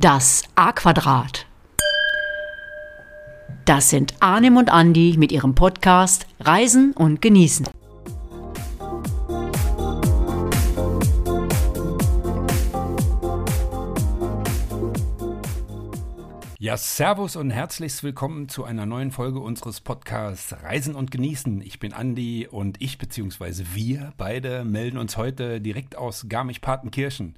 Das A-Quadrat. Das sind Arnim und Andi mit ihrem Podcast Reisen und Genießen. Ja, Servus und herzlichst willkommen zu einer neuen Folge unseres Podcasts Reisen und Genießen. Ich bin Andi und ich bzw. wir beide melden uns heute direkt aus Garmisch-Partenkirchen.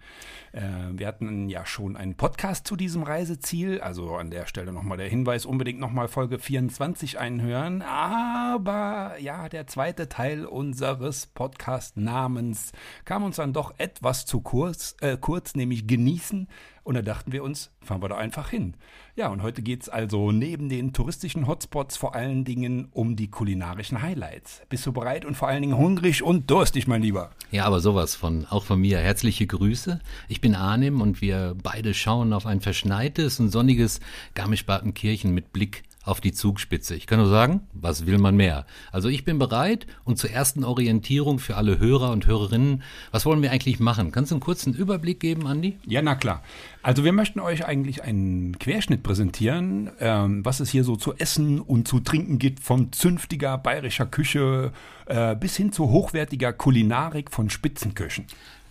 Äh, wir hatten ja schon einen Podcast zu diesem Reiseziel, also an der Stelle nochmal der Hinweis, unbedingt nochmal Folge 24 einhören. Aber ja, der zweite Teil unseres Podcast-Namens kam uns dann doch etwas zu kurz, äh, kurz nämlich Genießen. Und da dachten wir uns, fahren wir da einfach hin. Ja, und heute geht es also neben den touristischen Hotspots vor allen Dingen um die kulinarischen Highlights. Bist du bereit und vor allen Dingen hungrig und durstig, mein Lieber? Ja, aber sowas von, auch von mir. Herzliche Grüße. Ich bin Arnim und wir beide schauen auf ein verschneites und sonniges Garmisch-Partenkirchen mit Blick auf die Zugspitze. Ich kann nur sagen, was will man mehr? Also ich bin bereit und zur ersten Orientierung für alle Hörer und Hörerinnen, was wollen wir eigentlich machen? Kannst du einen kurzen Überblick geben, Andi? Ja, na klar. Also wir möchten euch eigentlich einen Querschnitt präsentieren, ähm, was es hier so zu essen und zu trinken gibt, von zünftiger bayerischer Küche äh, bis hin zu hochwertiger Kulinarik von Spitzenköchen.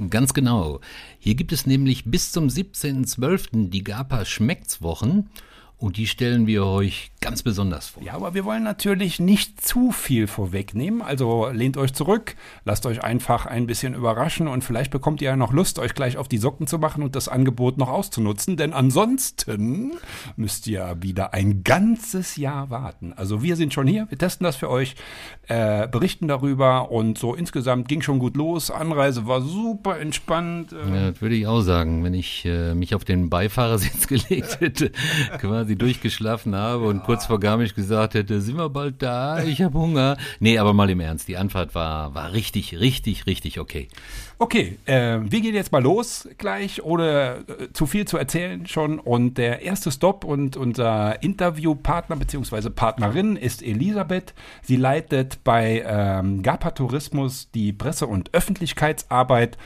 Ganz genau. Hier gibt es nämlich bis zum 17.12. die GAPA Schmeckt's-Wochen. Und die stellen wir euch ganz besonders vor. Ja, aber wir wollen natürlich nicht zu viel vorwegnehmen. Also lehnt euch zurück, lasst euch einfach ein bisschen überraschen und vielleicht bekommt ihr ja noch Lust, euch gleich auf die Socken zu machen und das Angebot noch auszunutzen. Denn ansonsten müsst ihr wieder ein ganzes Jahr warten. Also wir sind schon hier, wir testen das für euch, äh, berichten darüber und so insgesamt ging schon gut los. Anreise war super entspannt. Äh. Ja, das würde ich auch sagen. Wenn ich äh, mich auf den Beifahrersitz gelegt hätte, quasi quasi durchgeschlafen habe und kurz vor Garmisch gesagt hätte, sind wir bald da, ich habe Hunger. Nee, aber mal im Ernst, die Anfahrt war, war richtig, richtig, richtig okay. Okay, äh, wir gehen jetzt mal los gleich, ohne äh, zu viel zu erzählen schon. Und der erste Stopp und unser Interviewpartner bzw. Partnerin ist Elisabeth. Sie leitet bei ähm, GAPA Tourismus die Presse- und Öffentlichkeitsarbeit.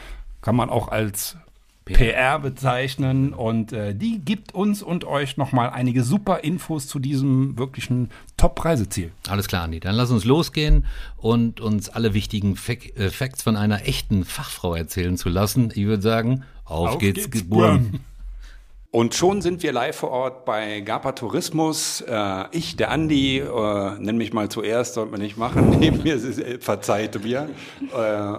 Kann man auch als PR bezeichnen und äh, die gibt uns und euch nochmal einige super Infos zu diesem wirklichen Top-Reiseziel. Alles klar, Andi. Dann lass uns losgehen und uns alle wichtigen Fak äh, Facts von einer echten Fachfrau erzählen zu lassen. Ich würde sagen, auf, auf geht's, geht's. Und schon sind wir live vor Ort bei GAPA Tourismus. Äh, ich, der Andi, äh, nenn mich mal zuerst, sollte man nicht machen. Neben mir äh, verzeiht mir.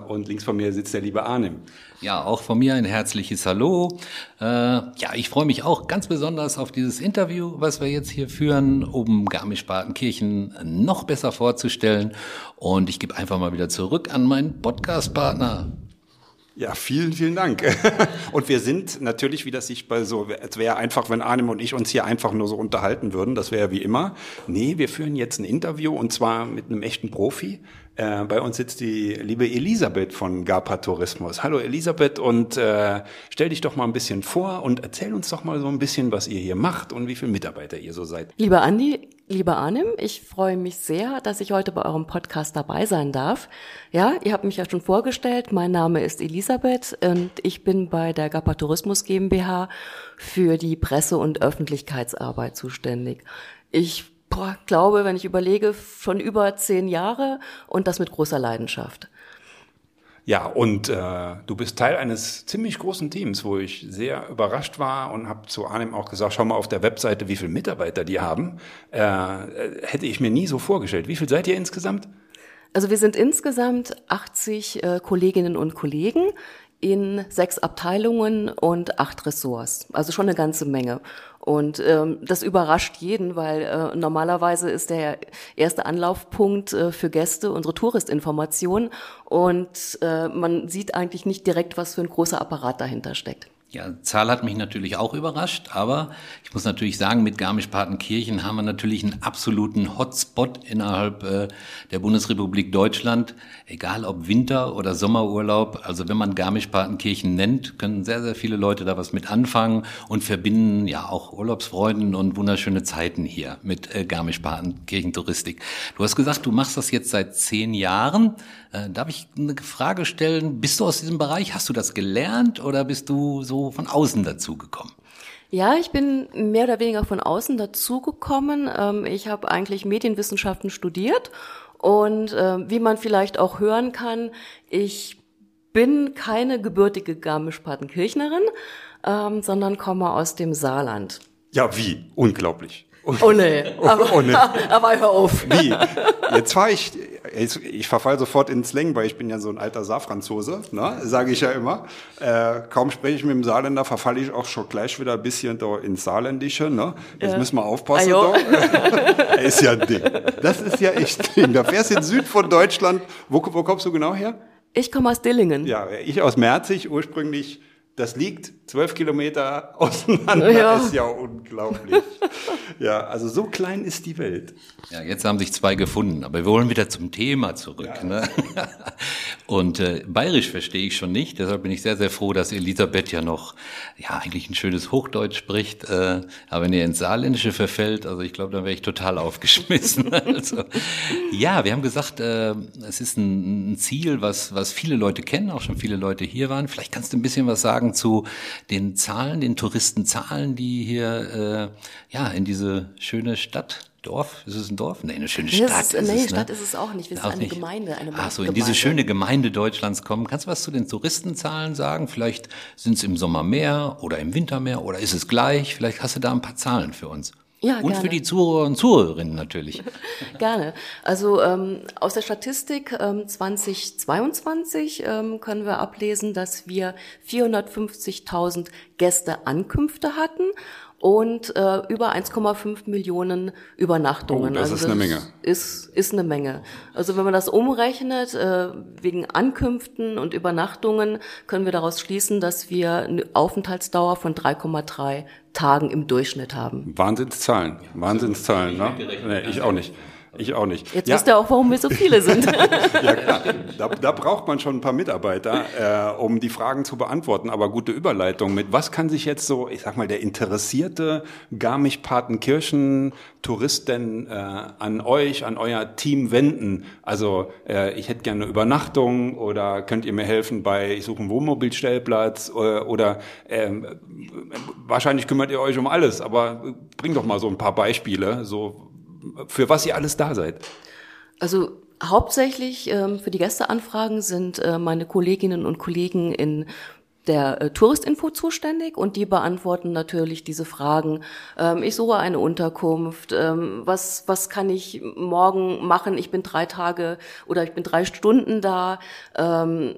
Und links von mir sitzt der liebe Arnim. Ja, auch von mir ein herzliches Hallo. Ja, ich freue mich auch ganz besonders auf dieses Interview, was wir jetzt hier führen, um Garmisch-Partenkirchen noch besser vorzustellen. Und ich gebe einfach mal wieder zurück an meinen Podcast-Partner. Ja, vielen, vielen Dank. Und wir sind natürlich, wie das sich bei so, es wäre einfach, wenn Arnim und ich uns hier einfach nur so unterhalten würden, das wäre wie immer. Nee, wir führen jetzt ein Interview und zwar mit einem echten Profi. Äh, bei uns sitzt die liebe Elisabeth von GAPA Tourismus. Hallo Elisabeth und äh, stell dich doch mal ein bisschen vor und erzähl uns doch mal so ein bisschen, was ihr hier macht und wie viele Mitarbeiter ihr so seid. Lieber Andi, Lieber Arnim, ich freue mich sehr, dass ich heute bei eurem Podcast dabei sein darf. Ja, ihr habt mich ja schon vorgestellt. Mein Name ist Elisabeth und ich bin bei der GAPA Tourismus GmbH für die Presse- und Öffentlichkeitsarbeit zuständig. Ich boah, glaube, wenn ich überlege, schon über zehn Jahre und das mit großer Leidenschaft. Ja, und äh, du bist Teil eines ziemlich großen Teams, wo ich sehr überrascht war und habe zu Arnim auch gesagt, schau mal auf der Webseite, wie viele Mitarbeiter die haben. Äh, hätte ich mir nie so vorgestellt. Wie viel seid ihr insgesamt? Also wir sind insgesamt 80 äh, Kolleginnen und Kollegen in sechs Abteilungen und acht Ressorts. Also schon eine ganze Menge. Und ähm, das überrascht jeden, weil äh, normalerweise ist der erste Anlaufpunkt äh, für Gäste unsere Touristinformation und äh, man sieht eigentlich nicht direkt, was für ein großer Apparat dahinter steckt. Ja, Zahl hat mich natürlich auch überrascht, aber ich muss natürlich sagen, mit Garmisch-Partenkirchen haben wir natürlich einen absoluten Hotspot innerhalb äh, der Bundesrepublik Deutschland, egal ob Winter- oder Sommerurlaub. Also wenn man Garmisch-Partenkirchen nennt, können sehr, sehr viele Leute da was mit anfangen und verbinden ja auch Urlaubsfreunden und wunderschöne Zeiten hier mit äh, Garmisch-Partenkirchen-Touristik. Du hast gesagt, du machst das jetzt seit zehn Jahren. Äh, darf ich eine Frage stellen? Bist du aus diesem Bereich? Hast du das gelernt oder bist du so von außen dazu gekommen? Ja, ich bin mehr oder weniger von außen dazugekommen. Ähm, ich habe eigentlich Medienwissenschaften studiert und äh, wie man vielleicht auch hören kann, ich bin keine gebürtige Garmisch-Partenkirchnerin, ähm, sondern komme aus dem Saarland. Ja, wie? Unglaublich. Oh nee, aber, oh nee. aber hör auf. Wie? Jetzt fahre ich, ich, ich verfall sofort ins Slang, weil ich bin ja so ein alter Saarfranzose, ne? sage ich ja immer. Äh, kaum spreche ich mit dem Saarländer, verfalle ich auch schon gleich wieder ein bisschen da ins Saarländische. Ne? Jetzt ja. müssen wir aufpassen. Da. ist ja Ding. Das ist ja echt Ding. Da fährst du in Süd von Deutschland. Wo, wo kommst du genau her? Ich komme aus Dillingen. Ja, ich aus Merzig, ursprünglich das liegt zwölf Kilometer auseinander, ja. ist ja unglaublich. ja, also so klein ist die Welt. Ja, jetzt haben sich zwei gefunden, aber wir wollen wieder zum Thema zurück. Ja. Ne? Und äh, Bayerisch verstehe ich schon nicht, deshalb bin ich sehr, sehr froh, dass Elisabeth ja noch, ja, eigentlich ein schönes Hochdeutsch spricht. Äh, aber wenn ihr ins Saarländische verfällt, also ich glaube, dann wäre ich total aufgeschmissen. also, ja, wir haben gesagt, äh, es ist ein, ein Ziel, was, was viele Leute kennen, auch schon viele Leute hier waren. Vielleicht kannst du ein bisschen was sagen sagen zu den Zahlen, den Touristenzahlen, die hier äh, ja in diese schöne Stadt Dorf? Ist es ein Dorf? Nee, eine schöne Stadt. Ist, ist nee, es, Stadt ne? ist es auch nicht. Wir sind auch eine nicht. Gemeinde, eine Ach so, in diese schöne Gemeinde Deutschlands kommen. Kannst du was zu den Touristenzahlen sagen? Vielleicht sind es im Sommer mehr oder im Winter mehr oder ist es gleich? Vielleicht hast du da ein paar Zahlen für uns. Ja, und gerne. für die Zuhörer und Zuhörerinnen natürlich. gerne. Also ähm, aus der Statistik ähm, 2022 ähm, können wir ablesen, dass wir 450.000 Gästeankünfte hatten und äh, über 1,5 Millionen Übernachtungen. Oh, das also ist das eine Menge. Ist, ist eine Menge. Also wenn man das umrechnet, äh, wegen Ankünften und Übernachtungen, können wir daraus schließen, dass wir eine Aufenthaltsdauer von 3,3 Tagen im Durchschnitt haben. Wahnsinnszahlen, Wahnsinnszahlen, ne? Nee, ich auch nicht. Ich auch nicht. Jetzt ja. wisst ihr auch, warum wir so viele sind. ja, klar. Da, da, braucht man schon ein paar Mitarbeiter, äh, um die Fragen zu beantworten. Aber gute Überleitung mit, was kann sich jetzt so, ich sag mal, der interessierte Garmisch-Partenkirchen-Tourist denn äh, an euch, an euer Team wenden? Also äh, ich hätte gerne eine Übernachtung oder könnt ihr mir helfen bei, ich suche einen Wohnmobilstellplatz oder, äh, oder äh, wahrscheinlich kümmert ihr euch um alles, aber bring doch mal so ein paar Beispiele, so für was ihr alles da seid. Also hauptsächlich ähm, für die Gästeanfragen sind äh, meine Kolleginnen und Kollegen in der äh, Touristinfo zuständig und die beantworten natürlich diese Fragen. Ähm, ich suche eine Unterkunft. Ähm, was, was kann ich morgen machen? Ich bin drei Tage oder ich bin drei Stunden da. Ähm,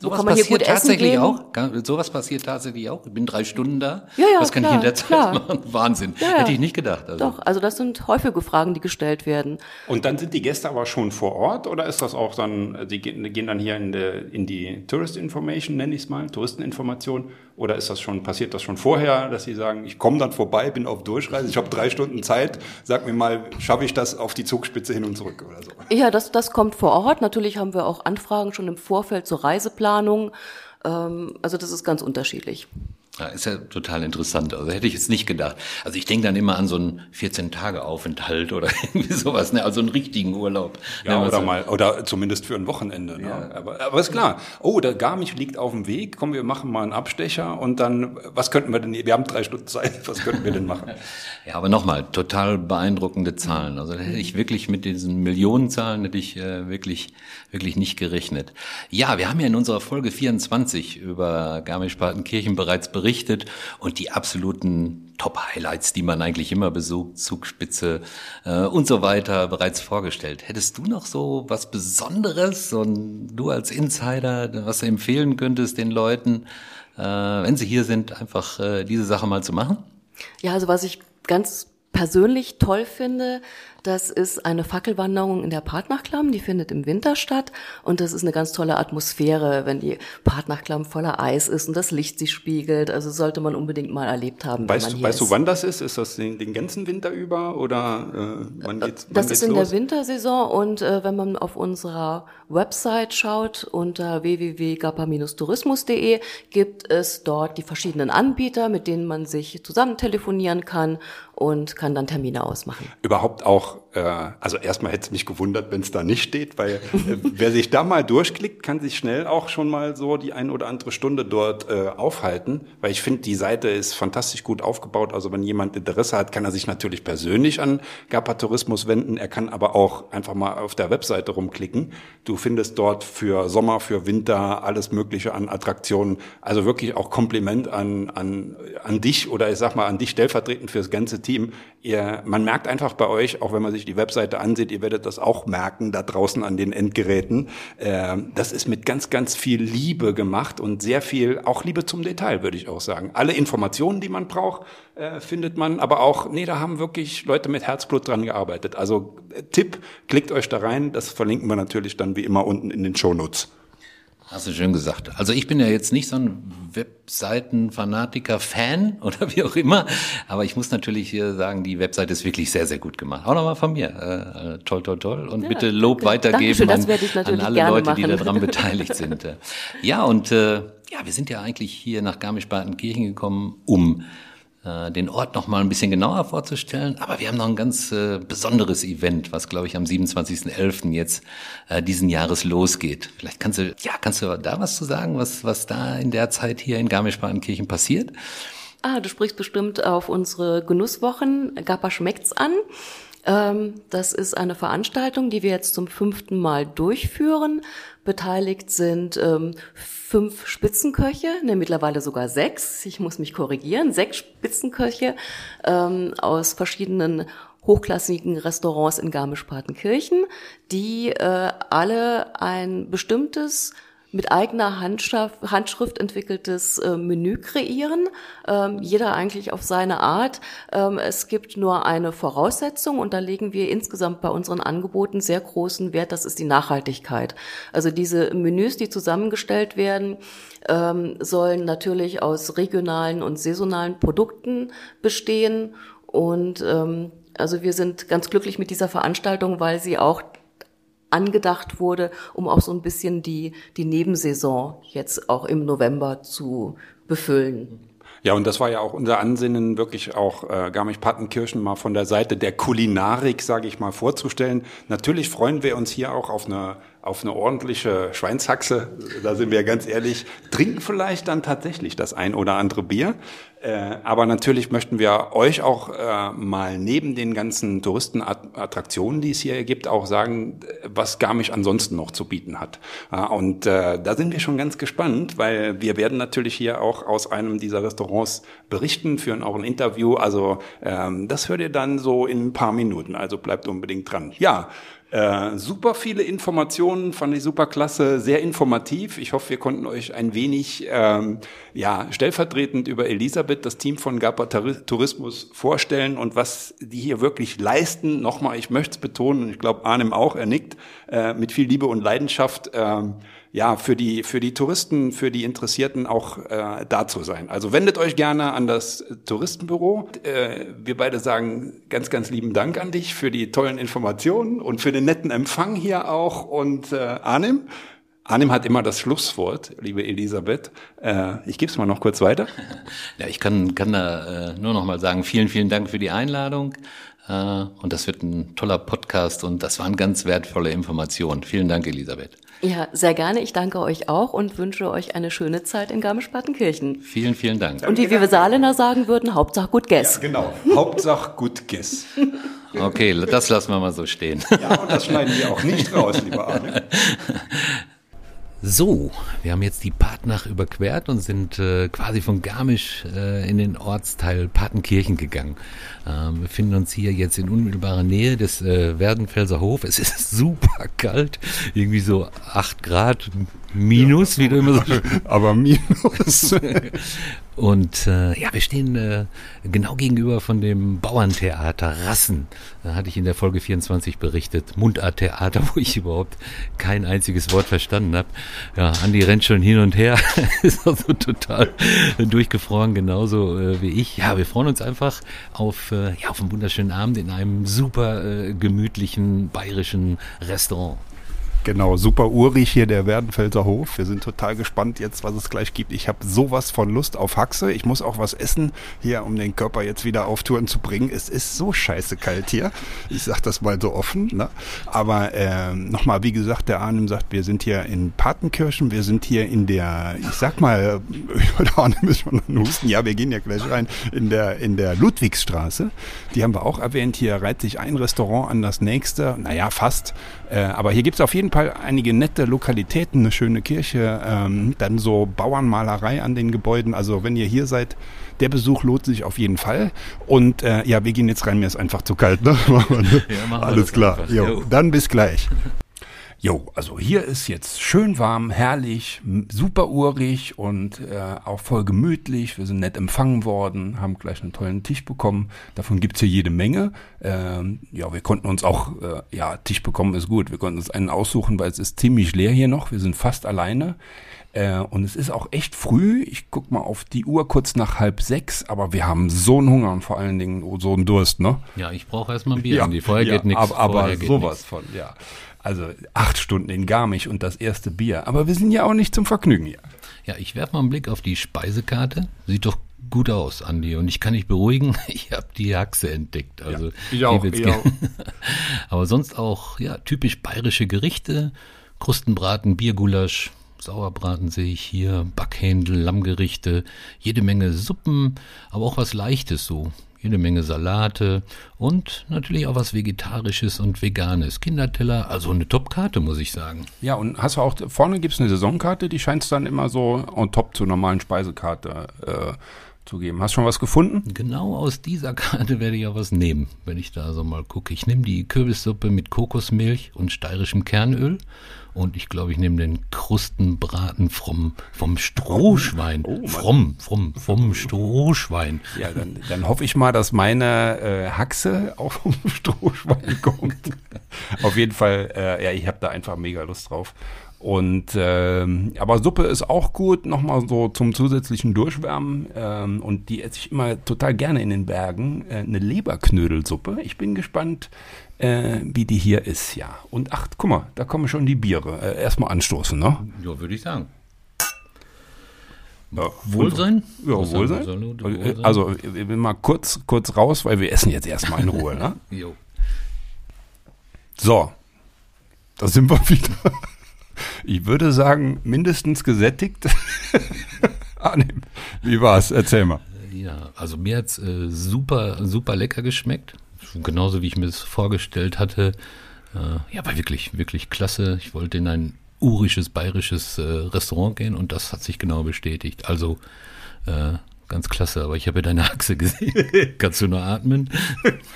Sowas passiert tatsächlich auch? Sowas passiert tatsächlich auch? Ich bin drei Stunden da. Ja, ja, Was kann klar, ich in der Zeit klar. machen? Wahnsinn. Ja, ja. Hätte ich nicht gedacht. Also. Doch, also das sind häufige Fragen, die gestellt werden. Und dann sind die Gäste aber schon vor Ort oder ist das auch dann, die gehen dann hier in, die, in die Tourist Information, nenne ich es mal, Touristeninformation oder ist das schon, passiert das schon vorher, dass Sie sagen, ich komme dann vorbei, bin auf Durchreise, ich habe drei Stunden Zeit, sag mir mal, schaffe ich das auf die Zugspitze hin und zurück oder so? Ja, das, das kommt vor Ort. Natürlich haben wir auch Anfragen schon im Vorfeld zur Reiseplanung. Ähm, also das ist ganz unterschiedlich. Ja, ist ja total interessant. Also hätte ich jetzt nicht gedacht. Also ich denke dann immer an so einen 14-Tage-Aufenthalt oder irgendwie sowas, ne? also einen richtigen Urlaub. Ja, oder so. mal, oder zumindest für ein Wochenende. Ne? Ja. Aber, aber ist klar. Oh, der Garmisch liegt auf dem Weg. Komm, wir machen mal einen Abstecher und dann, was könnten wir denn, wir haben drei Stunden Zeit, was könnten wir denn machen? ja, aber nochmal, total beeindruckende Zahlen. Also da hätte ich wirklich mit diesen Millionenzahlen hätte ich äh, wirklich, wirklich nicht gerechnet. Ja, wir haben ja in unserer Folge 24 über Garmisch-Partenkirchen bereits berichtet berichtet und die absoluten Top-Highlights, die man eigentlich immer besucht, Zugspitze äh, und so weiter, bereits vorgestellt. Hättest du noch so was Besonderes und du als Insider, was du empfehlen könntest den Leuten, äh, wenn sie hier sind, einfach äh, diese Sache mal zu machen? Ja, also was ich ganz persönlich toll finde, das ist eine Fackelwanderung in der Partnachklamm, die findet im Winter statt und das ist eine ganz tolle Atmosphäre, wenn die Partnachklamm voller Eis ist und das Licht sich spiegelt. Also sollte man unbedingt mal erlebt haben. Weißt, du, weißt du, wann das ist? Ist das den, den ganzen Winter über oder äh, wann geht's? Wann das geht's ist in los? der Wintersaison und äh, wenn man auf unserer Website schaut unter www.gapa-tourismus.de gibt es dort die verschiedenen Anbieter, mit denen man sich zusammen telefonieren kann und kann dann Termine ausmachen. Überhaupt auch also erstmal hätte es mich gewundert, wenn es da nicht steht, weil äh, wer sich da mal durchklickt, kann sich schnell auch schon mal so die ein oder andere Stunde dort äh, aufhalten, weil ich finde, die Seite ist fantastisch gut aufgebaut. Also wenn jemand Interesse hat, kann er sich natürlich persönlich an Gapa Tourismus wenden. Er kann aber auch einfach mal auf der Webseite rumklicken. Du findest dort für Sommer, für Winter alles Mögliche an Attraktionen. Also wirklich auch Kompliment an, an, an dich oder ich sag mal an dich stellvertretend fürs ganze Team. Ihr, man merkt einfach bei euch, auch wenn man sich die Webseite ansieht, ihr werdet das auch merken da draußen an den Endgeräten. Äh, das ist mit ganz, ganz viel Liebe gemacht und sehr viel, auch Liebe zum Detail, würde ich auch sagen. Alle Informationen, die man braucht, äh, findet man, aber auch, nee, da haben wirklich Leute mit Herzblut dran gearbeitet. Also äh, Tipp, klickt euch da rein, das verlinken wir natürlich dann wie immer unten in den Shownotes. Hast du schön gesagt. Also ich bin ja jetzt nicht so ein Webseitenfanatiker-Fan oder wie auch immer, aber ich muss natürlich hier sagen, die Webseite ist wirklich sehr, sehr gut gemacht. Auch nochmal von mir. Äh, äh, toll, toll, toll. Und ja, bitte Lob danke. weitergeben an, an, alle Leute, machen. die daran beteiligt sind. Ja, und äh, ja, wir sind ja eigentlich hier nach Garmisch-Partenkirchen gekommen, um den Ort noch mal ein bisschen genauer vorzustellen. Aber wir haben noch ein ganz äh, besonderes Event, was glaube ich am 27.11. jetzt äh, diesen Jahres losgeht. Vielleicht kannst du, ja, kannst du da was zu sagen, was, was da in der Zeit hier in Garmisch-Partenkirchen passiert? Ah, du sprichst bestimmt auf unsere Genusswochen. Gappa schmeckt's an. Ähm, das ist eine Veranstaltung, die wir jetzt zum fünften Mal durchführen. Beteiligt sind ähm, fünf Spitzenköche, ne, mittlerweile sogar sechs. Ich muss mich korrigieren. Sechs Spitzenköche ähm, aus verschiedenen hochklassigen Restaurants in Garmisch-Partenkirchen, die äh, alle ein bestimmtes mit eigener Handschrift, Handschrift entwickeltes äh, Menü kreieren. Ähm, jeder eigentlich auf seine Art. Ähm, es gibt nur eine Voraussetzung und da legen wir insgesamt bei unseren Angeboten sehr großen Wert. Das ist die Nachhaltigkeit. Also diese Menüs, die zusammengestellt werden, ähm, sollen natürlich aus regionalen und saisonalen Produkten bestehen und ähm, also wir sind ganz glücklich mit dieser Veranstaltung, weil sie auch angedacht wurde, um auch so ein bisschen die, die Nebensaison jetzt auch im November zu befüllen. Ja, und das war ja auch unser Ansinnen, wirklich auch äh, Garmisch-Partenkirchen mal von der Seite der Kulinarik, sage ich mal, vorzustellen. Natürlich freuen wir uns hier auch auf eine auf eine ordentliche Schweinshaxe, da sind wir ganz ehrlich, trinken vielleicht dann tatsächlich das ein oder andere Bier. Äh, aber natürlich möchten wir euch auch äh, mal neben den ganzen Touristenattraktionen, die es hier gibt, auch sagen, was Garmisch ansonsten noch zu bieten hat. und äh, da sind wir schon ganz gespannt, weil wir werden natürlich hier auch aus einem dieser Restaurants berichten, führen auch ein Interview. Also ähm, das hört ihr dann so in ein paar Minuten. Also bleibt unbedingt dran. Ja, äh, super viele Informationen, fand ich super klasse, sehr informativ. Ich hoffe, wir konnten euch ein wenig ähm, ja, stellvertretend über Elisabeth, das Team von GAPA Tourismus vorstellen und was die hier wirklich leisten. Nochmal, ich möchte es betonen, und ich glaube Arnim auch, er nickt, äh, mit viel Liebe und Leidenschaft. Äh, ja, für die, für die Touristen, für die Interessierten auch äh, da zu sein. Also wendet euch gerne an das Touristenbüro. Äh, wir beide sagen ganz, ganz lieben Dank an dich für die tollen Informationen und für den netten Empfang hier auch. Und äh, Arnim, Arnim hat immer das Schlusswort, liebe Elisabeth. Äh, ich gebe es mal noch kurz weiter. Ja, ich kann, kann da äh, nur noch mal sagen, vielen, vielen Dank für die Einladung. Äh, und das wird ein toller Podcast und das waren ganz wertvolle Informationen. Vielen Dank, Elisabeth. Ja, sehr gerne. Ich danke euch auch und wünsche euch eine schöne Zeit in Garmisch-Partenkirchen. Vielen, vielen Dank. Und wie wir Saarländer sagen würden, Hauptsache gut Guess. Ja, genau. Hauptsache gut Guess. Okay, das lassen wir mal so stehen. Ja, und das schneiden wir auch nicht raus, lieber Arne. So, wir haben jetzt die Partnach überquert und sind äh, quasi von Garmisch äh, in den Ortsteil Patenkirchen gegangen. Äh, wir befinden uns hier jetzt in unmittelbarer Nähe des äh, Werdenfelser Hof. Es ist super kalt, irgendwie so acht Grad minus, ja, wie du immer so. Aber minus. Und äh, ja, wir stehen äh, genau gegenüber von dem Bauerntheater Rassen. Da hatte ich in der Folge 24 berichtet. Mundarttheater, wo ich überhaupt kein einziges Wort verstanden habe. Ja, Andi rennt schon hin und her. ist also total durchgefroren, genauso äh, wie ich. Ja, wir freuen uns einfach auf, ja, auf einen wunderschönen Abend in einem super äh, gemütlichen bayerischen Restaurant. Genau, super urig hier der Werdenfelser Hof. Wir sind total gespannt jetzt, was es gleich gibt. Ich habe sowas von Lust auf Haxe. Ich muss auch was essen hier, um den Körper jetzt wieder auf Touren zu bringen. Es ist so scheiße kalt hier. Ich sag das mal so offen. Ne? Aber äh, nochmal, wie gesagt, der Arnim sagt, wir sind hier in Patenkirchen. Wir sind hier in der, ich sag mal, der Arnim ist schon husten. Ja, wir gehen ja gleich rein in der, in der Ludwigsstraße. Die haben wir auch erwähnt. Hier reiht sich ein Restaurant an das nächste. Naja, fast. Äh, aber hier gibt es auf jeden Fall einige nette Lokalitäten, eine schöne Kirche, ähm, dann so Bauernmalerei an den Gebäuden. Also wenn ihr hier seid, der Besuch lohnt sich auf jeden Fall. Und äh, ja, wir gehen jetzt rein, mir ist einfach zu kalt. Ne? ja, Alles klar. Dann bis gleich. Jo, also hier ist jetzt schön warm, herrlich, super urig und äh, auch voll gemütlich. Wir sind nett empfangen worden, haben gleich einen tollen Tisch bekommen. Davon gibt's hier jede Menge. Ähm, ja, wir konnten uns auch, äh, ja, Tisch bekommen ist gut. Wir konnten uns einen aussuchen, weil es ist ziemlich leer hier noch. Wir sind fast alleine. Äh, und es ist auch echt früh. Ich guck mal auf die Uhr kurz nach halb sechs, aber wir haben so einen Hunger und vor allen Dingen so einen Durst, ne? Ja, ich brauche erstmal ein Bier. Ja, die vorher ja, geht nichts. Aber, aber sowas nix. von, ja. Also acht Stunden in Garmisch und das erste Bier. Aber wir sind ja auch nicht zum Vergnügen hier. Ja, ich werfe mal einen Blick auf die Speisekarte. Sieht doch gut aus, Andi. Und ich kann dich beruhigen, ich habe die Haxe entdeckt. Also ja, ich auch, ich auch. Aber sonst auch ja typisch bayerische Gerichte. Krustenbraten, Biergulasch, Sauerbraten sehe ich hier, Backhändel, Lammgerichte, jede Menge Suppen, aber auch was Leichtes so jede Menge Salate und natürlich auch was Vegetarisches und Veganes. Kinderteller, also eine Top-Karte, muss ich sagen. Ja, und hast du auch, vorne gibt es eine Saisonkarte, die scheint es dann immer so on top zur normalen Speisekarte äh, zu geben. Hast du schon was gefunden? Genau aus dieser Karte werde ich auch was nehmen, wenn ich da so mal gucke. Ich nehme die Kürbissuppe mit Kokosmilch und steirischem Kernöl und ich glaube, ich nehme den Krustenbraten vom, vom Strohschwein. Oh, fromm, fromm, vom Strohschwein. Ja, dann, dann hoffe ich mal, dass meine äh, Haxe auch vom Strohschwein kommt. Auf jeden Fall, äh, ja, ich habe da einfach mega Lust drauf. Und ähm, aber Suppe ist auch gut, nochmal so zum zusätzlichen Durchwärmen. Ähm, und die esse ich immer total gerne in den Bergen. Äh, eine Leberknödelsuppe. Ich bin gespannt, äh, wie die hier ist, ja. Und ach, guck mal, da kommen schon die Biere. Äh, erstmal anstoßen, ne? Ja, würde ich sagen. Ja, Wohlsein? Ja, Wohlsein. Wohlsein. Also, ich will mal kurz, kurz raus, weil wir essen jetzt erstmal in Ruhe, ne? jo. So, da sind wir wieder. Ich würde sagen, mindestens gesättigt. Annehmen. Wie war's? Erzähl mal. Ja, also mir hat's äh, super, super lecker geschmeckt genauso wie ich mir das vorgestellt hatte. Äh, ja, war wirklich, wirklich klasse. Ich wollte in ein urisches, bayerisches äh, Restaurant gehen und das hat sich genau bestätigt. Also äh, ganz klasse, aber ich habe ja deine Achse gesehen. Kannst du nur atmen?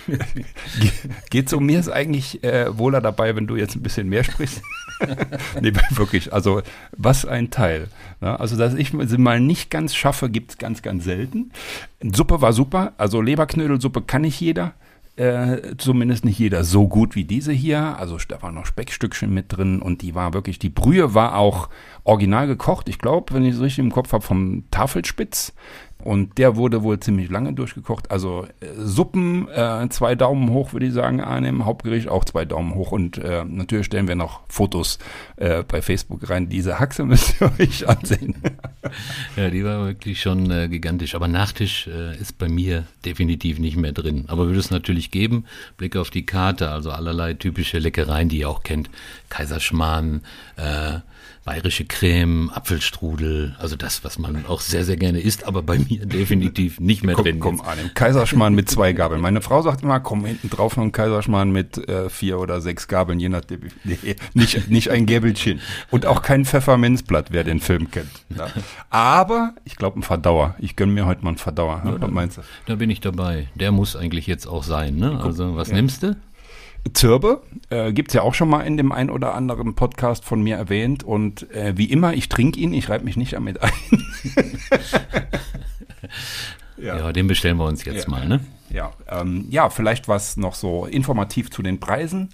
Geht so, mir ist eigentlich äh, wohler dabei, wenn du jetzt ein bisschen mehr sprichst. nee, wirklich, also was ein Teil. Ja, also, dass ich sie mal nicht ganz schaffe, gibt es ganz, ganz selten. Suppe war super, also Leberknödelsuppe kann nicht jeder. Äh, zumindest nicht jeder so gut wie diese hier. Also da waren noch Speckstückchen mit drin und die war wirklich, die Brühe war auch original gekocht. Ich glaube, wenn ich es richtig im Kopf habe, vom Tafelspitz. Und der wurde wohl ziemlich lange durchgekocht. Also äh, Suppen, äh, zwei Daumen hoch, würde ich sagen, annehmen. Hauptgericht auch zwei Daumen hoch. Und äh, natürlich stellen wir noch Fotos äh, bei Facebook rein. Diese Haxe müsst ihr euch ansehen. ja, die war wirklich schon äh, gigantisch. Aber Nachtisch äh, ist bei mir definitiv nicht mehr drin. Aber würde es natürlich geben. Blick auf die Karte, also allerlei typische Leckereien, die ihr auch kennt. Kaiserschmarrn, äh, bayerische Creme, Apfelstrudel, also das, was man auch sehr, sehr gerne isst, aber bei mir definitiv nicht mehr komm, drin. Komm an, im Kaiserschmarrn mit zwei Gabeln. Meine Frau sagt immer, komm hinten drauf noch ein Kaiserschmarrn mit äh, vier oder sechs Gabeln, je nachdem. Nee, nicht, nicht ein Gäbelchen. Und auch kein Pfefferminzblatt, wer den Film kennt. Ja. Aber ich glaube ein Verdauer. Ich gönne mir heute mal einen Verdauer. Ja, was meinst du? Da bin ich dabei. Der muss eigentlich jetzt auch sein. Ne? Also was ja. nimmst du? Zirbe, äh, gibt es ja auch schon mal in dem ein oder anderen Podcast von mir erwähnt. Und äh, wie immer, ich trinke ihn, ich reibe mich nicht damit ein. Ja. ja, den bestellen wir uns jetzt ja. mal, ne? Ja, ähm, ja, vielleicht was noch so informativ zu den Preisen.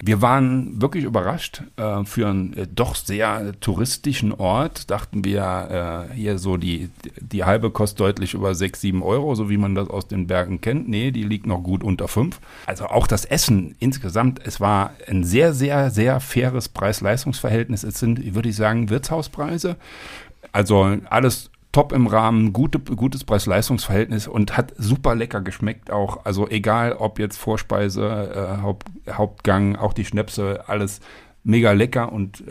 Wir waren wirklich überrascht. Äh, für einen äh, doch sehr touristischen Ort dachten wir, äh, hier so die, die halbe kostet deutlich über 6, 7 Euro, so wie man das aus den Bergen kennt. Nee, die liegt noch gut unter 5. Also auch das Essen insgesamt, es war ein sehr, sehr, sehr faires Preis-Leistungs-Verhältnis. Es sind, würde ich sagen, Wirtshauspreise. Also alles top im Rahmen, gute, gutes Preis-Leistungs-Verhältnis und hat super lecker geschmeckt auch. Also egal, ob jetzt Vorspeise, äh, Haupt, Hauptgang, auch die Schnäpse, alles mega lecker und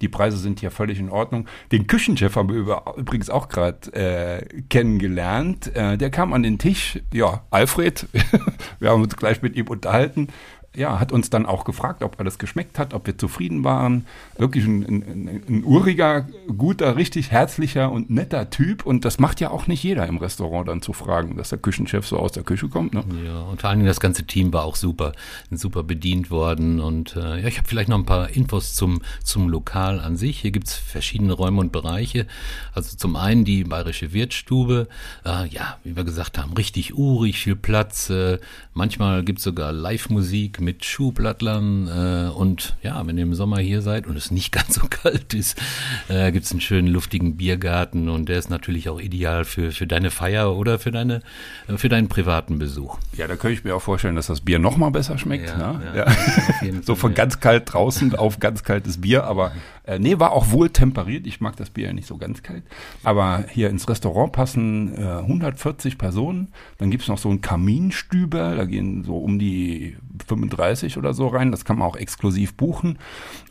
die Preise sind hier völlig in Ordnung. Den Küchenchef haben wir übrigens auch gerade äh, kennengelernt. Äh, der kam an den Tisch, ja, Alfred, wir haben uns gleich mit ihm unterhalten ja, hat uns dann auch gefragt, ob alles geschmeckt hat, ob wir zufrieden waren. Wirklich ein, ein, ein, uriger, guter, richtig herzlicher und netter Typ. Und das macht ja auch nicht jeder im Restaurant dann zu fragen, dass der Küchenchef so aus der Küche kommt. Ne? Ja, und vor allen Dingen das ganze Team war auch super, super bedient worden. Und äh, ja, ich habe vielleicht noch ein paar Infos zum, zum Lokal an sich. Hier gibt's verschiedene Räume und Bereiche. Also zum einen die bayerische Wirtsstube. Äh, ja, wie wir gesagt haben, richtig urig, viel Platz. Äh, manchmal gibt's sogar Live-Musik mit Schuhblattlern äh, und ja, wenn ihr im Sommer hier seid und es nicht ganz so kalt ist, äh, gibt es einen schönen luftigen Biergarten und der ist natürlich auch ideal für, für deine Feier oder für, deine, äh, für deinen privaten Besuch. Ja, da könnte ich mir auch vorstellen, dass das Bier noch mal besser schmeckt. Ja, ne? ja, ja. so von ganz kalt draußen auf ganz kaltes Bier, aber äh, nee, war auch wohl temperiert. Ich mag das Bier ja nicht so ganz kalt. Aber hier ins Restaurant passen äh, 140 Personen. Dann gibt's noch so einen Kaminstüber, da gehen so um die 35 oder so rein. Das kann man auch exklusiv buchen.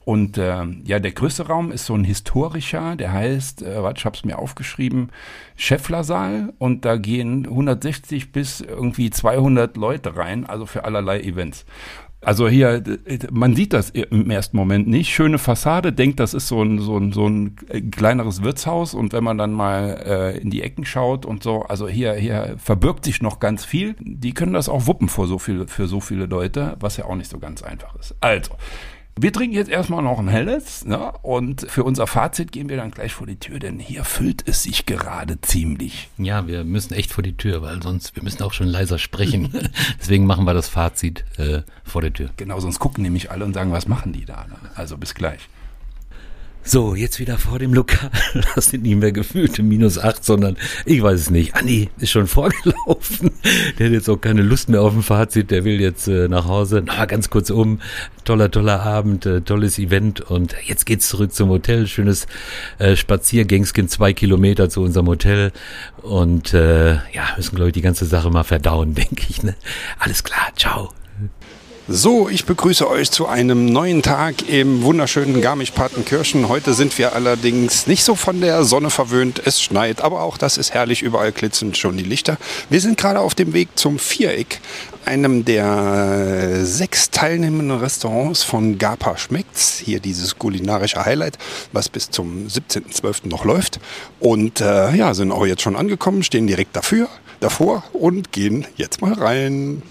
Und äh, ja, der größte Raum ist so ein historischer, der heißt, äh, warte, ich habe es mir aufgeschrieben, Schefflersaal. Und da gehen 160 bis irgendwie 200 Leute rein, also für allerlei Events. Also hier, man sieht das im ersten Moment nicht. Schöne Fassade, denkt, das ist so ein, so ein, so ein kleineres Wirtshaus und wenn man dann mal äh, in die Ecken schaut und so, also hier, hier verbirgt sich noch ganz viel. Die können das auch wuppen vor so viel, für so viele Leute, was ja auch nicht so ganz einfach ist. Also, wir trinken jetzt erstmal noch ein helles ne? und für unser Fazit gehen wir dann gleich vor die Tür, denn hier füllt es sich gerade ziemlich. Ja, wir müssen echt vor die Tür, weil sonst, wir müssen auch schon leiser sprechen. Deswegen machen wir das Fazit äh, vor der Tür. Genau, sonst gucken nämlich alle und sagen, was machen die da? Ne? Also bis gleich. So, jetzt wieder vor dem Lokal. Das sind nicht mehr gefühlte minus acht, sondern ich weiß es nicht. Andi ist schon vorgelaufen. Der hat jetzt auch keine Lust mehr auf ein Fazit. Der will jetzt äh, nach Hause. Na, ganz kurz um. Toller, toller Abend, äh, tolles Event. Und jetzt geht's zurück zum Hotel. Schönes äh, Spaziergängskin, zwei Kilometer zu unserem Hotel. Und äh, ja, müssen, glaube ich, die ganze Sache mal verdauen, denke ich. Ne? Alles klar, ciao. So, ich begrüße euch zu einem neuen Tag im wunderschönen Garmisch-Partenkirchen. Heute sind wir allerdings nicht so von der Sonne verwöhnt. Es schneit, aber auch das ist herrlich. Überall glitzern schon die Lichter. Wir sind gerade auf dem Weg zum Viereck, einem der sechs teilnehmenden Restaurants von Gapa Schmeckt's. Hier dieses kulinarische Highlight, was bis zum 17.12. noch läuft. Und äh, ja, sind auch jetzt schon angekommen, stehen direkt dafür, davor und gehen jetzt mal rein.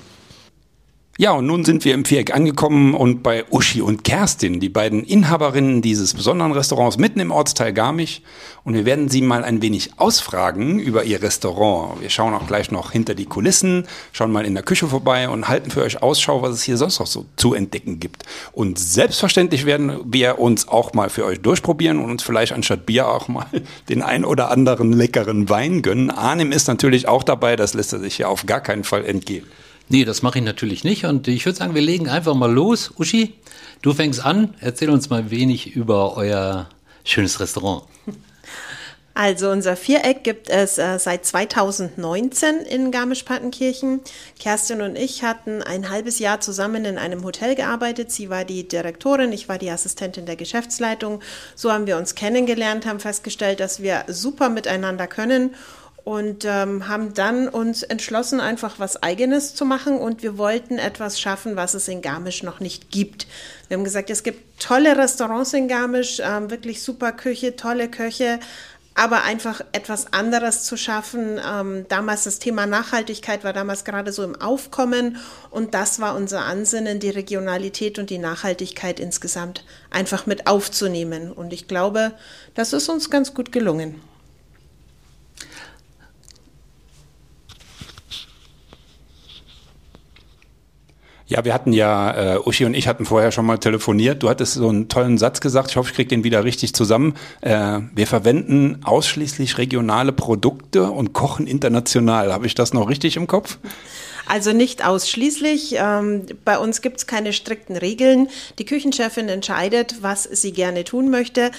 Ja, und nun sind wir im Viereck angekommen und bei Uschi und Kerstin, die beiden Inhaberinnen dieses besonderen Restaurants mitten im Ortsteil Garmisch. Und wir werden sie mal ein wenig ausfragen über ihr Restaurant. Wir schauen auch gleich noch hinter die Kulissen, schauen mal in der Küche vorbei und halten für euch Ausschau, was es hier sonst noch so zu entdecken gibt. Und selbstverständlich werden wir uns auch mal für euch durchprobieren und uns vielleicht anstatt Bier auch mal den ein oder anderen leckeren Wein gönnen. Arnim ist natürlich auch dabei, das lässt er sich ja auf gar keinen Fall entgehen. Nee, das mache ich natürlich nicht. Und ich würde sagen, wir legen einfach mal los. Uschi, du fängst an. Erzähl uns mal wenig über euer schönes Restaurant. Also unser Viereck gibt es äh, seit 2019 in Garmisch-Partenkirchen. Kerstin und ich hatten ein halbes Jahr zusammen in einem Hotel gearbeitet. Sie war die Direktorin, ich war die Assistentin der Geschäftsleitung. So haben wir uns kennengelernt, haben festgestellt, dass wir super miteinander können und ähm, haben dann uns entschlossen, einfach was Eigenes zu machen und wir wollten etwas schaffen, was es in Garmisch noch nicht gibt. Wir haben gesagt, es gibt tolle Restaurants in Garmisch, ähm, wirklich super Küche, tolle Köche, aber einfach etwas anderes zu schaffen. Ähm, damals das Thema Nachhaltigkeit war damals gerade so im Aufkommen und das war unser Ansinnen, die Regionalität und die Nachhaltigkeit insgesamt einfach mit aufzunehmen. Und ich glaube, das ist uns ganz gut gelungen. Ja, wir hatten ja, äh, Uschi und ich hatten vorher schon mal telefoniert. Du hattest so einen tollen Satz gesagt. Ich hoffe, ich kriege den wieder richtig zusammen. Äh, wir verwenden ausschließlich regionale Produkte und kochen international. Habe ich das noch richtig im Kopf? Also nicht ausschließlich. Ähm, bei uns gibt es keine strikten Regeln. Die Küchenchefin entscheidet, was sie gerne tun möchte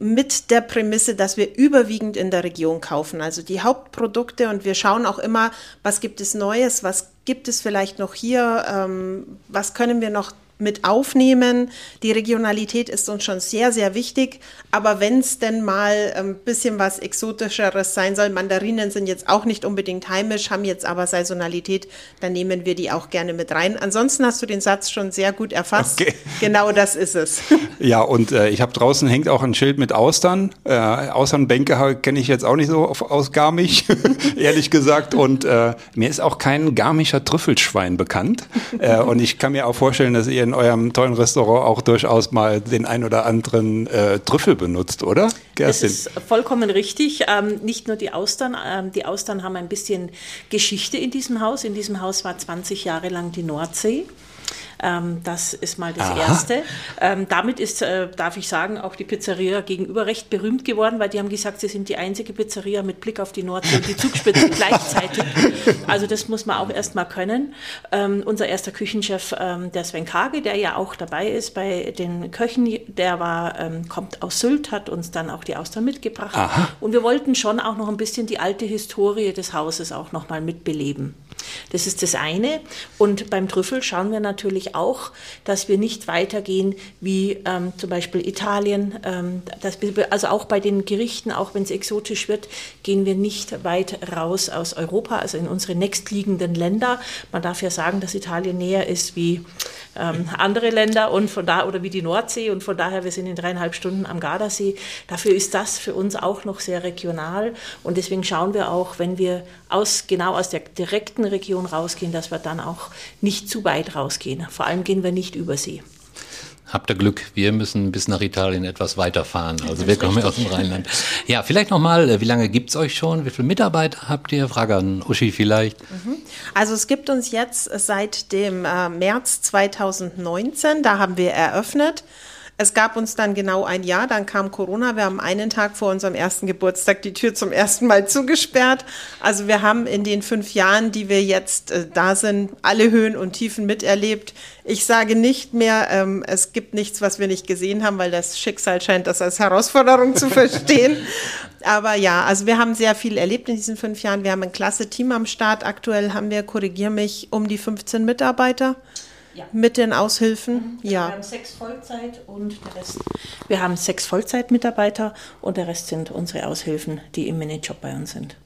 mit der Prämisse, dass wir überwiegend in der Region kaufen. Also die Hauptprodukte und wir schauen auch immer, was gibt es Neues, was gibt es vielleicht noch hier, ähm, was können wir noch mit aufnehmen. Die Regionalität ist uns schon sehr, sehr wichtig. Aber wenn es denn mal ein bisschen was Exotischeres sein soll, Mandarinen sind jetzt auch nicht unbedingt heimisch, haben jetzt aber Saisonalität, dann nehmen wir die auch gerne mit rein. Ansonsten hast du den Satz schon sehr gut erfasst. Okay. Genau das ist es. Ja, und äh, ich habe draußen hängt auch ein Schild mit Austern. Äh, Austernbänke kenne ich jetzt auch nicht so aus Garmisch, ehrlich gesagt. Und äh, mir ist auch kein garmischer Trüffelschwein bekannt. Äh, und ich kann mir auch vorstellen, dass ihr in eurem tollen Restaurant auch durchaus mal den ein oder anderen äh, Trüffel benutzt, oder? Kerstin? Das ist vollkommen richtig. Ähm, nicht nur die Austern. Ähm, die Austern haben ein bisschen Geschichte in diesem Haus. In diesem Haus war 20 Jahre lang die Nordsee. Ähm, das ist mal das Aha. Erste. Ähm, damit ist, äh, darf ich sagen, auch die Pizzeria gegenüber recht berühmt geworden, weil die haben gesagt, sie sind die einzige Pizzeria mit Blick auf die Nordsee und die Zugspitze gleichzeitig. Also das muss man auch erst mal können. Ähm, unser erster Küchenchef, ähm, der Sven Kage, der ja auch dabei ist bei den Köchen, der war, ähm, kommt aus Sylt, hat uns dann auch die Austern mitgebracht. Aha. Und wir wollten schon auch noch ein bisschen die alte Historie des Hauses auch noch mal mitbeleben. Das ist das eine. Und beim Trüffel schauen wir natürlich auch, dass wir nicht weitergehen wie ähm, zum Beispiel Italien. Ähm, wir, also auch bei den Gerichten, auch wenn es exotisch wird, gehen wir nicht weit raus aus Europa, also in unsere nächstliegenden Länder. Man darf ja sagen, dass Italien näher ist wie ähm, andere Länder und von da oder wie die Nordsee und von daher wir sind in dreieinhalb Stunden am Gardasee. Dafür ist das für uns auch noch sehr regional und deswegen schauen wir auch, wenn wir aus genau aus der direkten Region rausgehen, dass wir dann auch nicht zu weit rausgehen. Vor allem gehen wir nicht über See. Habt ihr Glück, wir müssen bis nach Italien etwas weiterfahren. Also wir kommen ja aus dem Rheinland. Ja, vielleicht nochmal, äh, wie lange gibt's euch schon? Wie viele Mitarbeiter habt ihr? Frage an Uschi vielleicht. Mhm. Also es gibt uns jetzt seit dem äh, März 2019, da haben wir eröffnet. Es gab uns dann genau ein Jahr, dann kam Corona. Wir haben einen Tag vor unserem ersten Geburtstag die Tür zum ersten Mal zugesperrt. Also wir haben in den fünf Jahren, die wir jetzt äh, da sind, alle Höhen und Tiefen miterlebt. Ich sage nicht mehr, ähm, es gibt nichts, was wir nicht gesehen haben, weil das Schicksal scheint das als Herausforderung zu verstehen. Aber ja, also wir haben sehr viel erlebt in diesen fünf Jahren. Wir haben ein klasse Team am Start. Aktuell haben wir, korrigier mich, um die 15 Mitarbeiter. Ja. Mit den Aushilfen? Mhm. Ja. Wir haben sechs Vollzeit und der Rest. Wir haben sechs Vollzeitmitarbeiter und der Rest sind unsere Aushilfen, die im Minijob bei uns sind.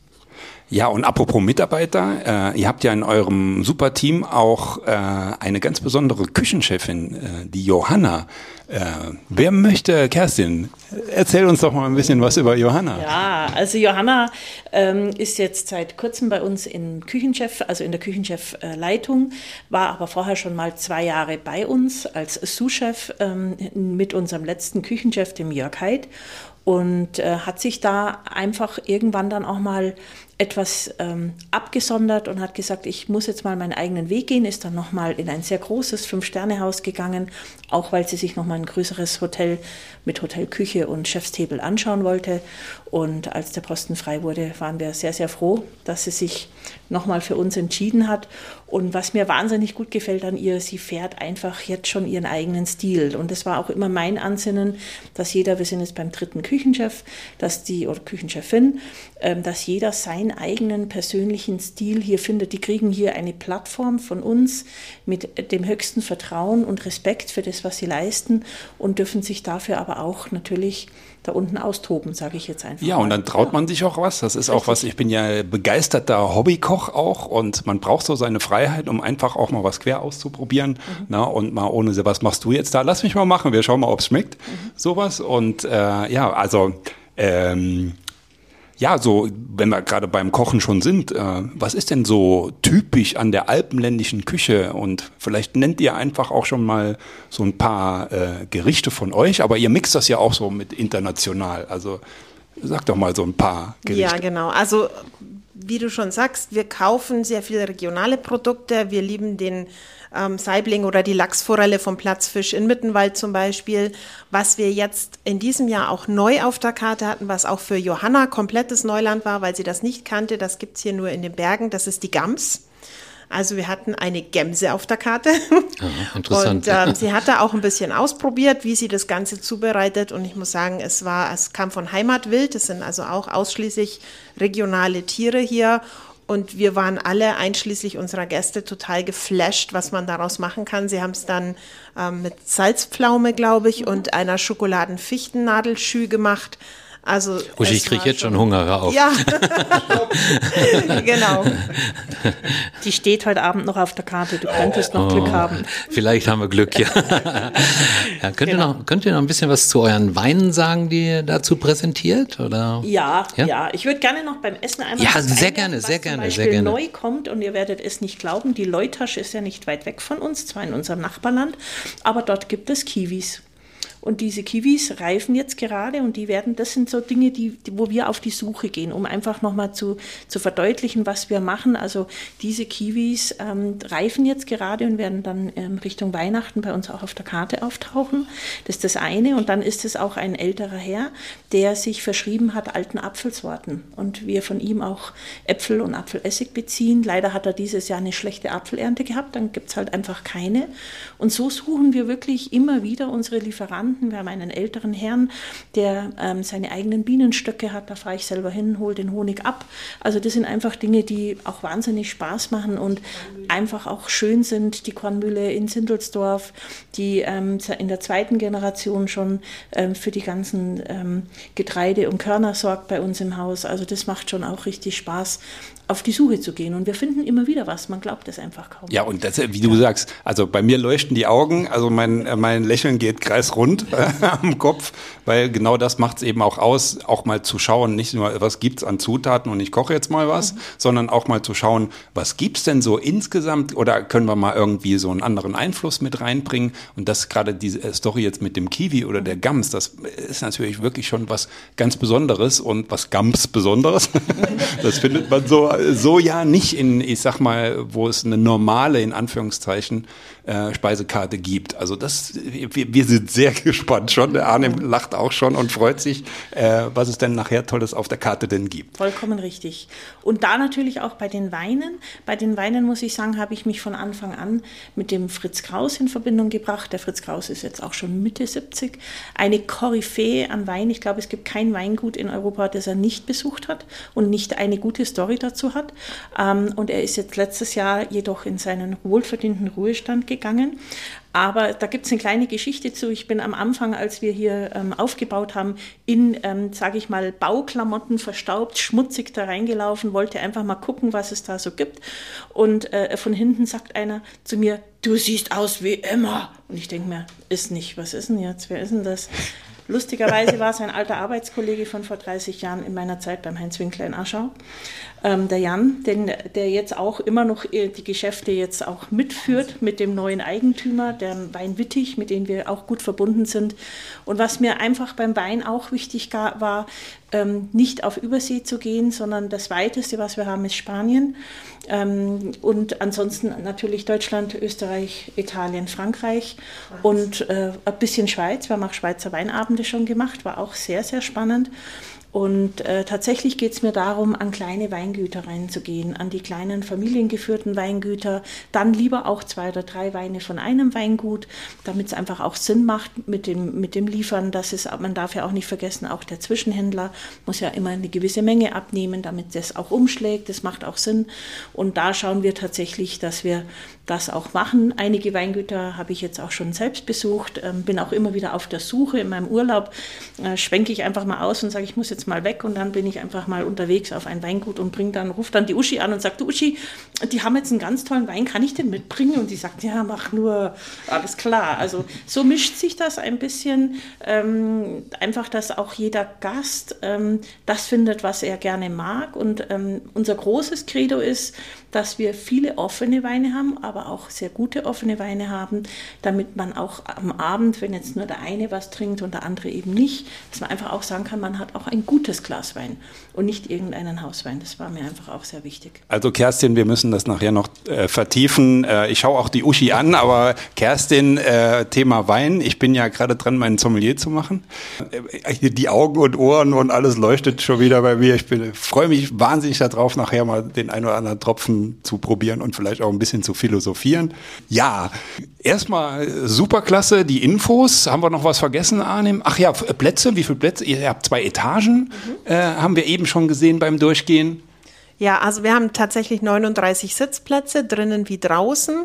Ja, und apropos Mitarbeiter, äh, ihr habt ja in eurem Superteam auch äh, eine ganz besondere Küchenchefin, äh, die Johanna. Äh, wer möchte, Kerstin, erzähl uns doch mal ein bisschen was über Johanna. Ja, also Johanna ähm, ist jetzt seit kurzem bei uns in Küchenchef, also in der Küchenchefleitung, war aber vorher schon mal zwei Jahre bei uns als Sous-Chef ähm, mit unserem letzten Küchenchef, dem Jörg Heid und äh, hat sich da einfach irgendwann dann auch mal etwas ähm, abgesondert und hat gesagt, ich muss jetzt mal meinen eigenen Weg gehen, ist dann nochmal in ein sehr großes Fünf-Sterne-Haus gegangen, auch weil sie sich nochmal ein größeres Hotel mit Hotelküche und Chefstable anschauen wollte. Und als der Posten frei wurde, waren wir sehr, sehr froh, dass sie sich nochmal für uns entschieden hat. Und was mir wahnsinnig gut gefällt an ihr, sie fährt einfach jetzt schon ihren eigenen Stil. Und das war auch immer mein Ansinnen, dass jeder, wir sind jetzt beim dritten Küchenchef, dass die, oder Küchenchefin, ähm, dass jeder seinen eigenen persönlichen Stil hier findet. Die kriegen hier eine Plattform von uns mit dem höchsten Vertrauen und Respekt für das, was sie leisten und dürfen sich dafür aber auch natürlich da unten austoben, sage ich jetzt einfach. Ja, und dann traut man sich auch was. Das ist Richtig. auch was, ich bin ja begeisterter Hobbykoch auch und man braucht so seine Freiheit, um einfach auch mal was quer auszuprobieren. Mhm. Na, und mal ohne, was machst du jetzt da? Lass mich mal machen, wir schauen mal, ob es schmeckt. Mhm. Sowas. Und äh, ja, also ähm, ja, so, wenn wir gerade beim Kochen schon sind, äh, was ist denn so typisch an der alpenländischen Küche? Und vielleicht nennt ihr einfach auch schon mal so ein paar äh, Gerichte von euch, aber ihr mixt das ja auch so mit international. Also sag doch mal so ein paar Gerichte. Ja, genau. Also wie du schon sagst, wir kaufen sehr viele regionale Produkte. Wir lieben den ähm, Saibling oder die Lachsforelle vom Platzfisch in Mittenwald zum Beispiel. Was wir jetzt in diesem Jahr auch neu auf der Karte hatten, was auch für Johanna komplettes Neuland war, weil sie das nicht kannte, das gibt's hier nur in den Bergen, das ist die Gams. Also wir hatten eine Gemse auf der Karte. Ah, interessant. Und ähm, sie hatte auch ein bisschen ausprobiert, wie sie das Ganze zubereitet. Und ich muss sagen, es war, es kam von Heimatwild. Das sind also auch ausschließlich regionale Tiere hier. Und wir waren alle, einschließlich unserer Gäste, total geflasht, was man daraus machen kann. Sie haben es dann ähm, mit Salzpflaume, glaube ich, und einer Schokoladenfichtennadelschü gemacht. Also Uschi, ich kriege jetzt schon Hunger auf. Ja, genau. Die steht heute Abend noch auf der Karte. Du könntest noch Glück haben. Vielleicht haben wir Glück, ja. ja könnt, Genau. ihr noch, könnt ihr noch ein bisschen was zu euren Weinen sagen, die ihr dazu präsentiert? Oder? Ja, Ja? ja, Ich würde gerne noch beim Essen einmal. Ja, sehr gerne, was sehr zum gerne, Beispiel sehr gerne. neu kommt und ihr werdet es nicht glauben. Die Leutasche ist ja nicht weit weg von uns, zwar in unserem Nachbarland, aber dort gibt es Kiwis. Und diese Kiwis reifen jetzt gerade und die werden, das sind so Dinge, die, wo wir auf die Suche gehen, um einfach nochmal zu, zu verdeutlichen, was wir machen. Also diese Kiwis ähm, reifen jetzt gerade und werden dann ähm, Richtung Weihnachten bei uns auch auf der Karte auftauchen. Das ist das eine. Und dann ist es auch ein älterer Herr, der sich verschrieben hat alten Apfelsorten. Und wir von ihm auch Äpfel und Apfelessig beziehen. Leider hat er dieses Jahr eine schlechte Apfelernte gehabt, dann gibt es halt einfach keine. Und so suchen wir wirklich immer wieder unsere Lieferanten. Wir haben einen älteren Herrn, der ähm, seine eigenen Bienenstöcke hat. Da fahre ich selber hin, hole den Honig ab. Also das sind einfach Dinge, die auch wahnsinnig Spaß machen und einfach auch schön sind. Die Kornmühle in Sindelsdorf, die ähm, in der zweiten Generation schon ähm, für die ganzen ähm, Getreide und Körner sorgt bei uns im Haus. Also das macht schon auch richtig Spaß, auf die Suche zu gehen. Und wir finden immer wieder was. Man glaubt es einfach kaum. Ja, und das, wie du sagst, also bei mir leuchten die Augen, also mein, äh, mein Lächeln geht kreisrund äh, am Kopf, weil genau das macht es eben auch aus, auch mal zu schauen, nicht nur, was gibt's an Zutaten und ich koche jetzt mal was, sondern auch mal zu schauen, was gibt's denn so insgesamt oder können wir mal irgendwie so einen anderen Einfluss mit reinbringen und das gerade diese äh, Story jetzt mit dem Kiwi oder der Gams, das ist natürlich wirklich schon was ganz Besonderes und was Gams Besonderes. das findet man so, so ja nicht in, ich sag mal, wo es eine normale, in Anführungszeichen, äh, Speisekarte gibt. Also das, wir, wir sind sehr gespannt schon. Der Arne lacht auch schon und freut sich, äh, was es denn nachher Tolles auf der Karte denn gibt. Vollkommen richtig. Und da natürlich auch bei den Weinen. Bei den Weinen muss ich sagen, habe ich mich von Anfang an mit dem Fritz Kraus in Verbindung gebracht. Der Fritz Kraus ist jetzt auch schon Mitte 70. Eine Koryphäe an Wein. Ich glaube, es gibt kein Weingut in Europa, das er nicht besucht hat und nicht eine gute Story dazu hat. Ähm, und er ist jetzt letztes Jahr jedoch in seinen wohlverdienten Ruhestand gegangen. Aber da gibt es eine kleine Geschichte zu. Ich bin am Anfang, als wir hier ähm, aufgebaut haben, in, ähm, sage ich mal, Bauklamotten verstaubt, schmutzig da reingelaufen, wollte einfach mal gucken, was es da so gibt. Und äh, von hinten sagt einer zu mir, du siehst aus wie immer. Und ich denke mir, ist nicht, was ist denn jetzt, wer ist denn das? Lustigerweise war es ein alter Arbeitskollege von vor 30 Jahren in meiner Zeit beim Heinz Winkler in Aschau, ähm, der Jan, den, der jetzt auch immer noch äh, die Geschäfte jetzt auch mitführt mit dem neuen Eigentümer, der Wein Wittig, mit dem wir auch gut verbunden sind. Und was mir einfach beim Wein auch wichtig war, ähm, nicht auf Übersee zu gehen, sondern das weiteste, was wir haben, ist Spanien. Ähm, und ansonsten natürlich Deutschland, Österreich, Italien, Frankreich und äh, ein bisschen Schweiz. Wir haben auch Schweizer Weinabende schon gemacht, war auch sehr, sehr spannend. Und äh, tatsächlich geht es mir darum, an kleine Weingüter reinzugehen, an die kleinen familiengeführten Weingüter, dann lieber auch zwei oder drei Weine von einem Weingut, damit es einfach auch Sinn macht mit dem, mit dem Liefern. Das ist, man darf ja auch nicht vergessen, auch der Zwischenhändler muss ja immer eine gewisse Menge abnehmen, damit das auch umschlägt. Das macht auch Sinn. Und da schauen wir tatsächlich, dass wir das auch machen. Einige Weingüter habe ich jetzt auch schon selbst besucht, ähm, bin auch immer wieder auf der Suche. In meinem Urlaub äh, schwenke ich einfach mal aus und sage, ich muss jetzt mal weg und dann bin ich einfach mal unterwegs auf ein Weingut und bringe dann, ruft dann die Uschi an und sagt, Uschi, die haben jetzt einen ganz tollen Wein, kann ich den mitbringen? Und die sagt, ja, mach nur, alles klar. Also so mischt sich das ein bisschen, ähm, einfach, dass auch jeder Gast ähm, das findet, was er gerne mag. Und ähm, unser großes Credo ist, dass wir viele offene Weine haben, aber auch sehr gute offene Weine haben, damit man auch am Abend, wenn jetzt nur der eine was trinkt und der andere eben nicht, dass man einfach auch sagen kann, man hat auch ein gutes Glas Wein und nicht irgendeinen Hauswein. Das war mir einfach auch sehr wichtig. Also Kerstin, wir müssen das nachher noch äh, vertiefen. Äh, ich schaue auch die Uschi an, aber Kerstin, äh, Thema Wein. Ich bin ja gerade dran, meinen Sommelier zu machen. Äh, die Augen und Ohren und alles leuchtet schon wieder bei mir. Ich freue mich wahnsinnig darauf, nachher mal den ein oder anderen Tropfen zu probieren und vielleicht auch ein bisschen zu philosophieren. Ja, erstmal superklasse, die Infos. Haben wir noch was vergessen, Arnim? Ach ja, Plätze, wie viele Plätze? Ihr habt zwei Etagen, mhm. äh, haben wir eben schon gesehen beim Durchgehen. Ja, also wir haben tatsächlich 39 Sitzplätze drinnen wie draußen.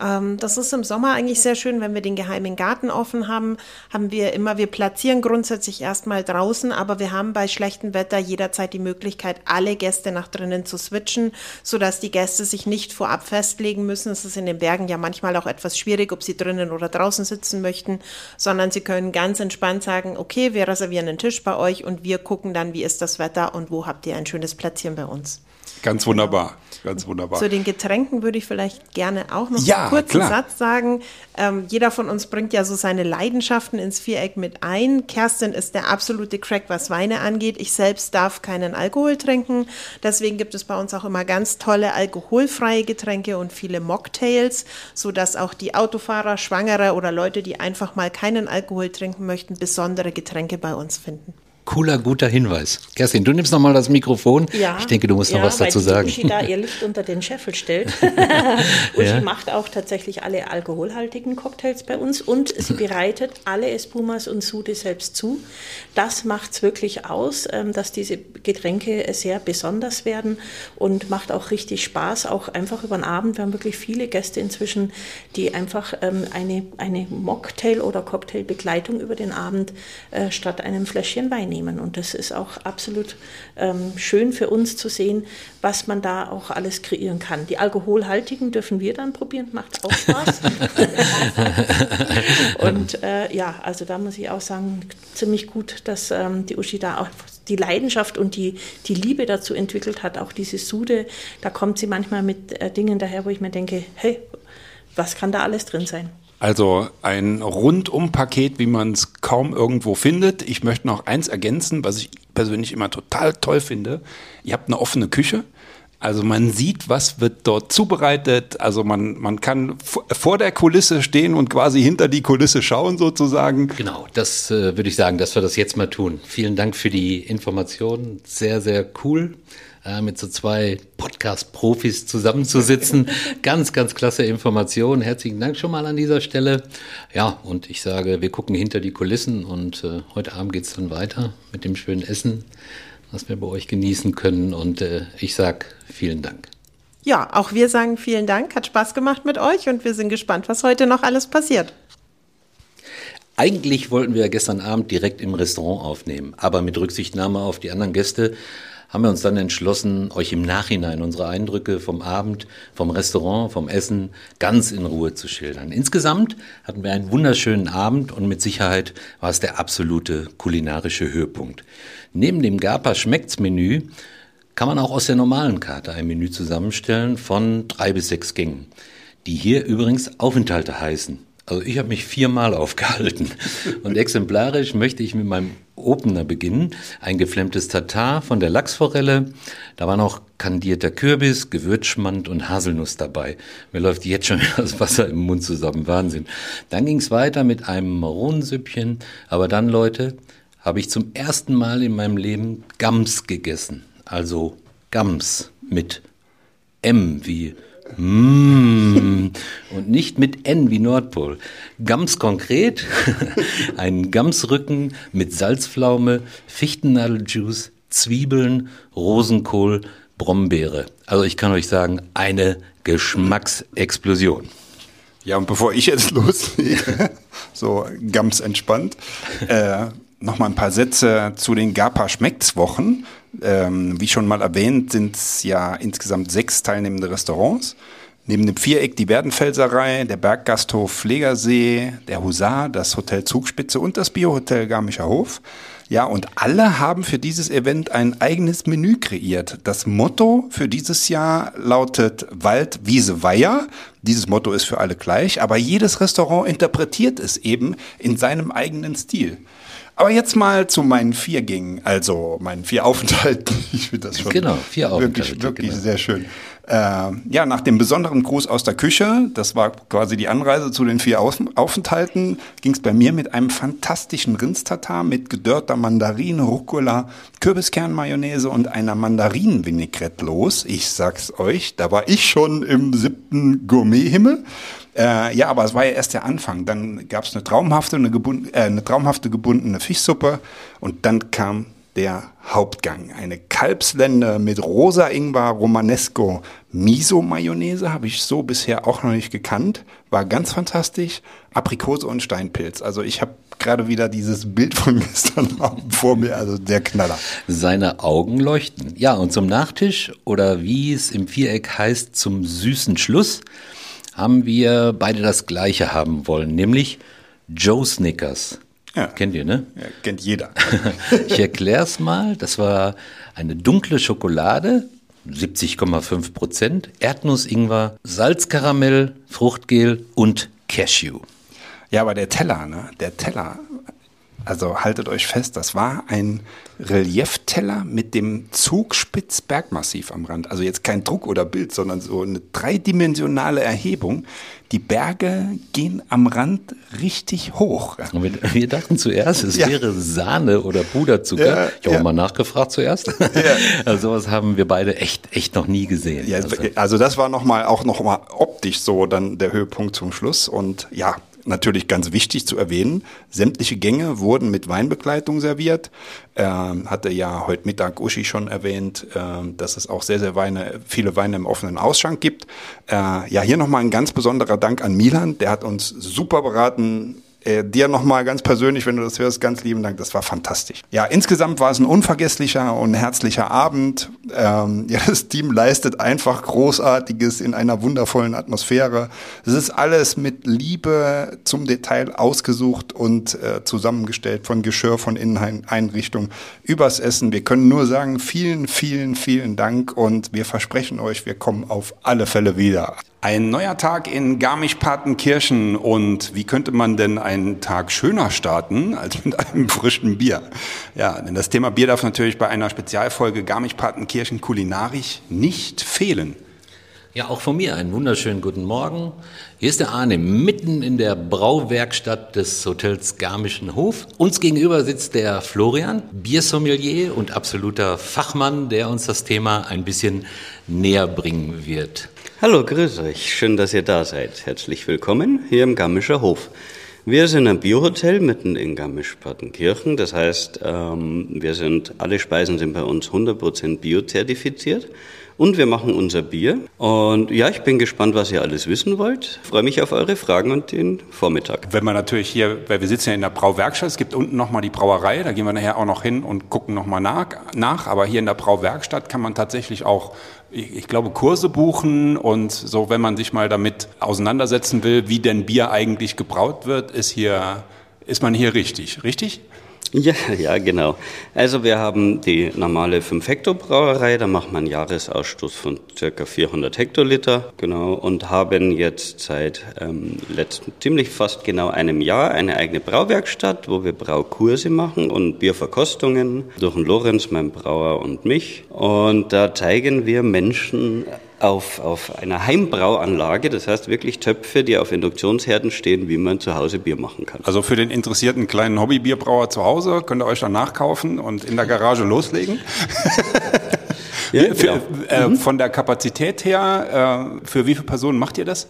Ähm, das ist im Sommer eigentlich sehr schön, wenn wir den geheimen Garten offen haben, haben wir immer, wir platzieren grundsätzlich erstmal draußen, aber wir haben bei schlechtem Wetter jederzeit die Möglichkeit, alle Gäste nach drinnen zu switchen, sodass die Gäste sich nicht vorab festlegen müssen. Es ist in den Bergen ja manchmal auch etwas schwierig, ob sie drinnen oder draußen sitzen möchten, sondern sie können ganz entspannt sagen, okay, wir reservieren einen Tisch bei euch und wir gucken dann, wie ist das Wetter und wo habt ihr ein schönes Plätzchen bei uns. Ganz wunderbar, ganz wunderbar. Zu den Getränken würde ich vielleicht gerne auch noch ja, einen kurzen klar. Satz sagen. Ähm, jeder von uns bringt ja so seine Leidenschaften ins Viereck mit ein. Kerstin ist der absolute Crack, was Weine angeht. Ich selbst darf keinen Alkohol trinken. Deswegen gibt es bei uns auch immer ganz tolle alkoholfreie Getränke und viele Mocktails, sodass auch die Autofahrer, Schwangere oder Leute, die einfach mal keinen Alkohol trinken möchten, besondere Getränke bei uns finden. Cooler, guter Hinweis. Kerstin, du nimmst nochmal das Mikrofon. Ja, ich denke, du musst ja, noch was dazu sagen. Uschi da ihr Licht unter den Scheffel stellt. Uschi ja. macht auch tatsächlich alle alkoholhaltigen Cocktails bei uns und sie bereitet alle Espumas und Sude selbst zu. Das macht es wirklich aus, ähm, dass diese Getränke sehr besonders werden und macht auch richtig Spaß, auch einfach über den Abend. Wir haben wirklich viele Gäste inzwischen, die einfach ähm, eine, eine Mocktail- oder Cocktailbegleitung über den Abend äh, statt einem Fläschchen Wein nehmen nehmen. Und das ist auch absolut ähm, schön für uns zu sehen, was man da auch alles kreieren kann. Die alkoholhaltigen dürfen wir dann probieren, macht auch Spaß. und äh, ja, also da muss ich auch sagen, ziemlich gut, dass ähm, die Uschi da auch die Leidenschaft und die, die Liebe dazu entwickelt hat, auch diese Sude. Da kommt sie manchmal mit äh, Dingen daher, wo ich mir denke, hey, was kann da alles drin sein? Also ein Rundum-Paket, wie man es kaum irgendwo findet. Ich möchte noch eins ergänzen, was ich persönlich immer total toll finde. Ihr habt eine offene Küche. Also man sieht, was wird dort zubereitet. Also man, man kann vor der Kulisse stehen und quasi hinter die Kulisse schauen sozusagen. Genau, das äh, würde ich sagen, dass wir das jetzt mal tun. Vielen Dank für die Informationen. Sehr, sehr cool äh, mit so zwei Podcast-Profis zusammenzusitzen. ganz, ganz klasse Information. Herzlichen Dank schon mal an dieser Stelle. Ja, und ich sage, wir gucken hinter die Kulissen und äh, heute Abend geht es dann weiter mit dem schönen Essen, was wir bei euch genießen können. Und äh, ich sage vielen Dank. Ja, auch wir sagen vielen Dank. Hat Spaß gemacht mit euch und wir sind gespannt, was heute noch alles passiert. Eigentlich wollten wir gestern Abend direkt im Restaurant aufnehmen, aber mit Rücksichtnahme auf die anderen Gäste haben wir uns dann entschlossen, euch im Nachhinein unsere Eindrücke vom Abend, vom Restaurant, vom Essen ganz in Ruhe zu schildern. Insgesamt hatten wir einen wunderschönen Abend und mit Sicherheit war es der absolute kulinarische Höhepunkt. Neben dem Gapa schmeckt's Menü kann man auch aus der normalen Karte ein Menü zusammenstellen von drei bis sechs Gängen, die hier übrigens Aufenthalte heißen. Also ich habe mich viermal aufgehalten. Und exemplarisch möchte ich mit meinem Opener beginnen. Ein geflemmtes Tatar von der Lachsforelle. Da war noch kandierter Kürbis, Gewürzschmand und Haselnuss dabei. Mir läuft jetzt schon das Wasser im Mund zusammen. Wahnsinn. Dann ging es weiter mit einem Maronensüppchen. Aber dann, Leute, habe ich zum ersten Mal in meinem Leben Gams gegessen. Also Gams mit M wie Mmh. Und nicht mit N wie Nordpol. Gams konkret, ein Gamsrücken mit Salzpflaume, Fichtennadeljuice, Zwiebeln, Rosenkohl, Brombeere. Also ich kann euch sagen, eine Geschmacksexplosion. Ja, und bevor ich jetzt loslege, so ganz entspannt, äh, noch mal ein paar Sätze zu den Gapa Schmeckt's Wochen. Ähm, wie schon mal erwähnt, sind es ja insgesamt sechs teilnehmende Restaurants. Neben dem Viereck die Werdenfelserei, der Berggasthof Pflegersee, der Husar, das Hotel Zugspitze und das Biohotel Garmischer Hof. Ja, und alle haben für dieses Event ein eigenes Menü kreiert. Das Motto für dieses Jahr lautet Wald, Wiese, Weiher. Dieses Motto ist für alle gleich, aber jedes Restaurant interpretiert es eben in seinem eigenen Stil. Aber jetzt mal zu meinen vier Gängen, also meinen vier Aufenthalten. Ich finde das schon Genau, vier wirklich, Aufenthalte, wirklich genau. sehr schön. Äh, ja, nach dem besonderen Gruß aus der Küche, das war quasi die Anreise zu den vier Aufenthalten, ging es bei mir mit einem fantastischen Rindstatar mit gedörrter Mandarine, Rucola, Kürbiskernmayonnaise und einer Mandarinenvinaigrette los. Ich sag's euch, da war ich schon im siebten Gourmethimmel. Äh, ja, aber es war ja erst der Anfang. Dann gab es eine traumhafte, eine, gebund, äh, eine traumhafte gebundene Fischsuppe und dann kam der Hauptgang. Eine Kalbslende mit rosa Ingwer, Romanesco, Miso-Mayonnaise habe ich so bisher auch noch nicht gekannt. War ganz fantastisch. Aprikose und Steinpilz. Also ich habe gerade wieder dieses Bild von gestern vor mir, also der Knaller. Seine Augen leuchten. Ja, und zum Nachtisch oder wie es im Viereck heißt, zum süßen Schluss, haben wir beide das Gleiche haben wollen, nämlich Joe Snickers. Ja. Kennt ihr, ne? Ja, kennt jeder. Ich erkläre es mal. Das war eine dunkle Schokolade, 70,5 Prozent, Erdnuss-Ingwer, Salzkaramell, Fruchtgel und Cashew. Ja, aber der Teller, ne? Der Teller. Also haltet euch fest, das war ein Reliefteller mit dem Zugspitz-Bergmassiv am Rand. Also jetzt kein Druck oder Bild, sondern so eine dreidimensionale Erhebung. Die Berge gehen am Rand richtig hoch. Und wir, wir dachten zuerst, es Ja. wäre Sahne oder Puderzucker. Ja, ich habe ja. mal nachgefragt zuerst. Also sowas haben wir beide echt, echt noch nie gesehen. Ja, also, also das war noch mal auch noch mal optisch so dann der Höhepunkt zum Schluss und ja, natürlich ganz wichtig zu erwähnen, sämtliche Gänge wurden mit Weinbegleitung serviert. Ähm, hatte ja heute Mittag Uschi schon erwähnt, ähm, dass es auch sehr, sehr Weine, viele Weine im offenen Ausschank gibt. Äh, ja, hier nochmal ein ganz besonderer Dank an Milan, der hat uns super beraten, äh, dir nochmal ganz persönlich, wenn du das hörst, ganz lieben Dank. Das war fantastisch. Ja, insgesamt war es ein unvergesslicher und herzlicher Abend. Ähm, ja, das Team leistet einfach Großartiges in einer wundervollen Atmosphäre. Es ist alles mit Liebe zum Detail ausgesucht und äh, zusammengestellt von Geschirr, von Inneneinrichtung übers Essen. Wir können nur sagen, vielen, vielen, vielen Dank und wir versprechen euch, wir kommen auf alle Fälle wieder. Ein neuer Tag in Garmisch-Partenkirchen und wie könnte man denn einen Tag schöner starten als mit einem frischen Bier? Ja, denn das Thema Bier darf natürlich bei einer Spezialfolge Garmisch-Partenkirchen kulinarisch nicht fehlen. Ja, auch von mir einen wunderschönen guten Morgen. Hier ist der Arne, mitten in der Brauwerkstatt des Hotels Garmischen Hof. Uns gegenüber sitzt der Florian, Biersommelier und absoluter Fachmann, der uns das Thema ein bisschen näher bringen wird. Hallo, grüß euch. Schön, dass ihr da seid. Herzlich willkommen hier im Garmischer Hof. Wir sind ein Biohotel mitten in Garmisch-Partenkirchen. Das heißt, ähm, wir sind, alle Speisen sind bei uns 100% biozertifiziert. Und wir machen unser Bier. Und ja, ich bin gespannt, was ihr alles wissen wollt. Freue mich auf eure Fragen und den Vormittag. Wenn man natürlich hier, weil wir sitzen ja in der Brauwerkstatt, es gibt unten nochmal die Brauerei, da gehen wir nachher auch noch hin und gucken nochmal nach, nach. Aber hier in der Brauwerkstatt kann man tatsächlich auch, ich, glaube, Kurse buchen und so, wenn man sich mal damit auseinandersetzen will, wie denn Bier eigentlich gebraut wird, ist hier, ist man hier richtig. Richtig? Ja, ja, genau. Also wir haben die normale 5-Hektar-Brauerei, da macht man Jahresausstoß von circa 400 Hektoliter, genau, und haben jetzt seit ähm, letzten, ziemlich fast genau einem Jahr eine eigene Brauwerkstatt, wo wir Braukurse machen und Bierverkostungen durch den Lorenz, meinen Brauer und mich. Und da zeigen wir Menschen auf, auf einer Heimbrauanlage, das heißt wirklich Töpfe, die auf Induktionsherden stehen, wie man zu Hause Bier machen kann. Also für den interessierten kleinen Hobbybierbrauer zu Hause könnt ihr euch dann nachkaufen und in der Garage loslegen. Ja, Wie- für, genau. äh, Von der Kapazität her, äh, für wie viele Personen macht ihr das?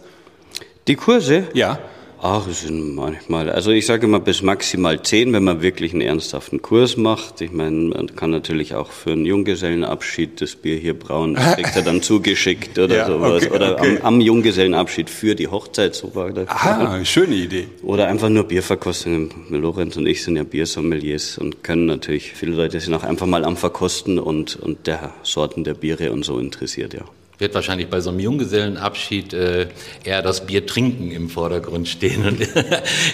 Die Kurse? Ja. Ach, es sind manchmal, also ich sage immer bis maximal zehn, wenn man wirklich einen ernsthaften Kurs macht. Ich meine, man kann natürlich auch für einen Junggesellenabschied das Bier hier brauen, das kriegt er dann zugeschickt oder Ja, sowas. okay, oder okay. am, am Junggesellenabschied für die Hochzeit, so war das. Ah, schöne Idee. Oder einfach nur Bierverkostungen. Lorenz und ich sind ja Biersommeliers und können natürlich, viele Leute sind auch einfach mal am Verkosten und, und der Sorten der Biere und so interessiert, ja. Wird wahrscheinlich bei so einem Junggesellenabschied äh, eher das Bier trinken im Vordergrund stehen und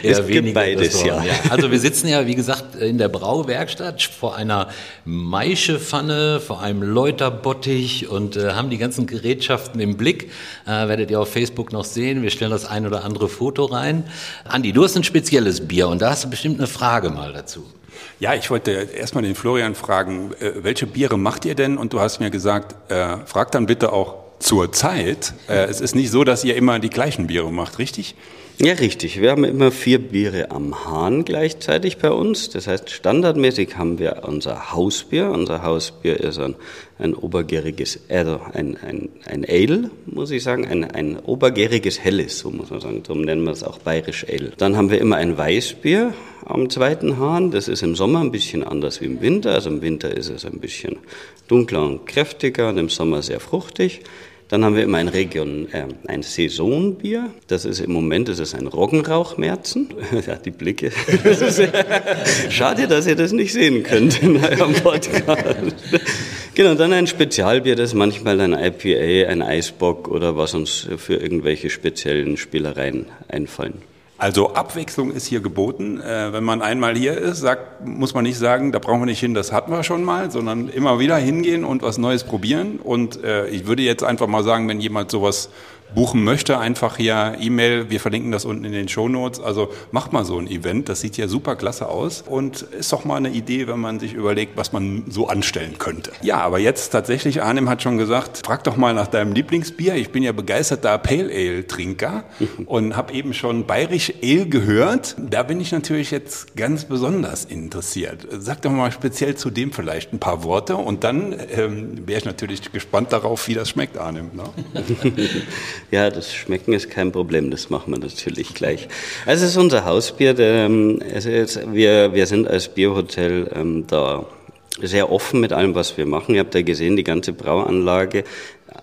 eher es weniger beides, ja. ja. Also wir sitzen ja, wie gesagt, in der Brauwerkstatt vor einer Maischepfanne, vor einem Läuterbottich und äh, haben die ganzen Gerätschaften im Blick. Äh, werdet ihr auf Facebook noch sehen. Wir stellen das ein oder andere Foto rein. Andi, du hast ein spezielles Bier und da hast du bestimmt eine Frage mal dazu. Ja, ich wollte erstmal den Florian fragen, äh, welche Biere macht ihr denn? Und du hast mir gesagt, äh, frag dann bitte auch zur Zeit. Äh, es ist nicht so, dass ihr immer die gleichen Biere macht, richtig? Ja, richtig. Wir haben immer vier Biere am Hahn gleichzeitig bei uns. Das heißt, standardmäßig haben wir unser Hausbier. Unser Hausbier ist ein, ein obergäriges, also ein, ein, ein Ale, muss ich sagen, ein, ein obergäriges Helles, so muss man sagen. Darum nennen wir es auch bayerisch Ale. Dann haben wir immer ein Weißbier am zweiten Hahn. Das ist im Sommer ein bisschen anders wie im Winter. Also im Winter ist es ein bisschen dunkler und kräftiger und im Sommer sehr fruchtig. Dann haben wir immer ein Region, äh, ein Saisonbier. Das ist im Moment, das ist ein Roggenrauchmerzen. ja, die Blicke. Ist, schade, dass ihr das nicht sehen könnt in eurem Podcast. genau, dann ein Spezialbier, das ist manchmal ein IPA, ein Eisbock oder was uns für irgendwelche speziellen Spielereien einfallen. Also Abwechslung ist hier geboten. Äh, wenn man einmal hier ist, sagt, muss man nicht sagen, da brauchen wir nicht hin, das hatten wir schon mal, sondern immer wieder hingehen und was Neues probieren. Und äh, ich würde jetzt einfach mal sagen, wenn jemand sowas buchen möchte, einfach hier E-Mail, wir verlinken das unten in den Show Notes. Also macht mal so ein Event, das sieht ja super klasse aus und ist doch mal eine Idee, wenn man sich überlegt, was man so anstellen könnte. Ja, aber jetzt tatsächlich, Arnim hat schon gesagt, frag doch mal nach deinem Lieblingsbier. Ich bin ja begeisterter Pale Ale Trinker und habe eben schon bayerisch Ale gehört. Da bin ich natürlich jetzt ganz besonders interessiert. Sag doch mal speziell zu dem vielleicht ein paar Worte und dann ähm, wäre ich natürlich gespannt darauf, wie das schmeckt, Arnim. Ne? Ja, das Schmecken ist kein Problem, das machen wir natürlich gleich. Also es ist unser Hausbier. Der, also jetzt, wir, wir sind als Bierhotel ähm, da sehr offen mit allem, was wir machen. Ihr habt ja gesehen, die ganze Brauanlage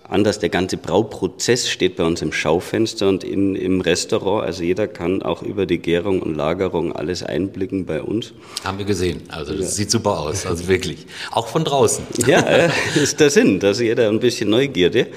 anders. Der ganze Brauprozess steht bei uns im Schaufenster und in, im Restaurant. Also jeder kann auch über die Gärung und Lagerung alles einblicken bei uns. Haben wir gesehen. Also das ja. sieht super aus. Also wirklich. Auch von draußen. Ja, äh, ist der Sinn, dass jeder ein bisschen Neugierde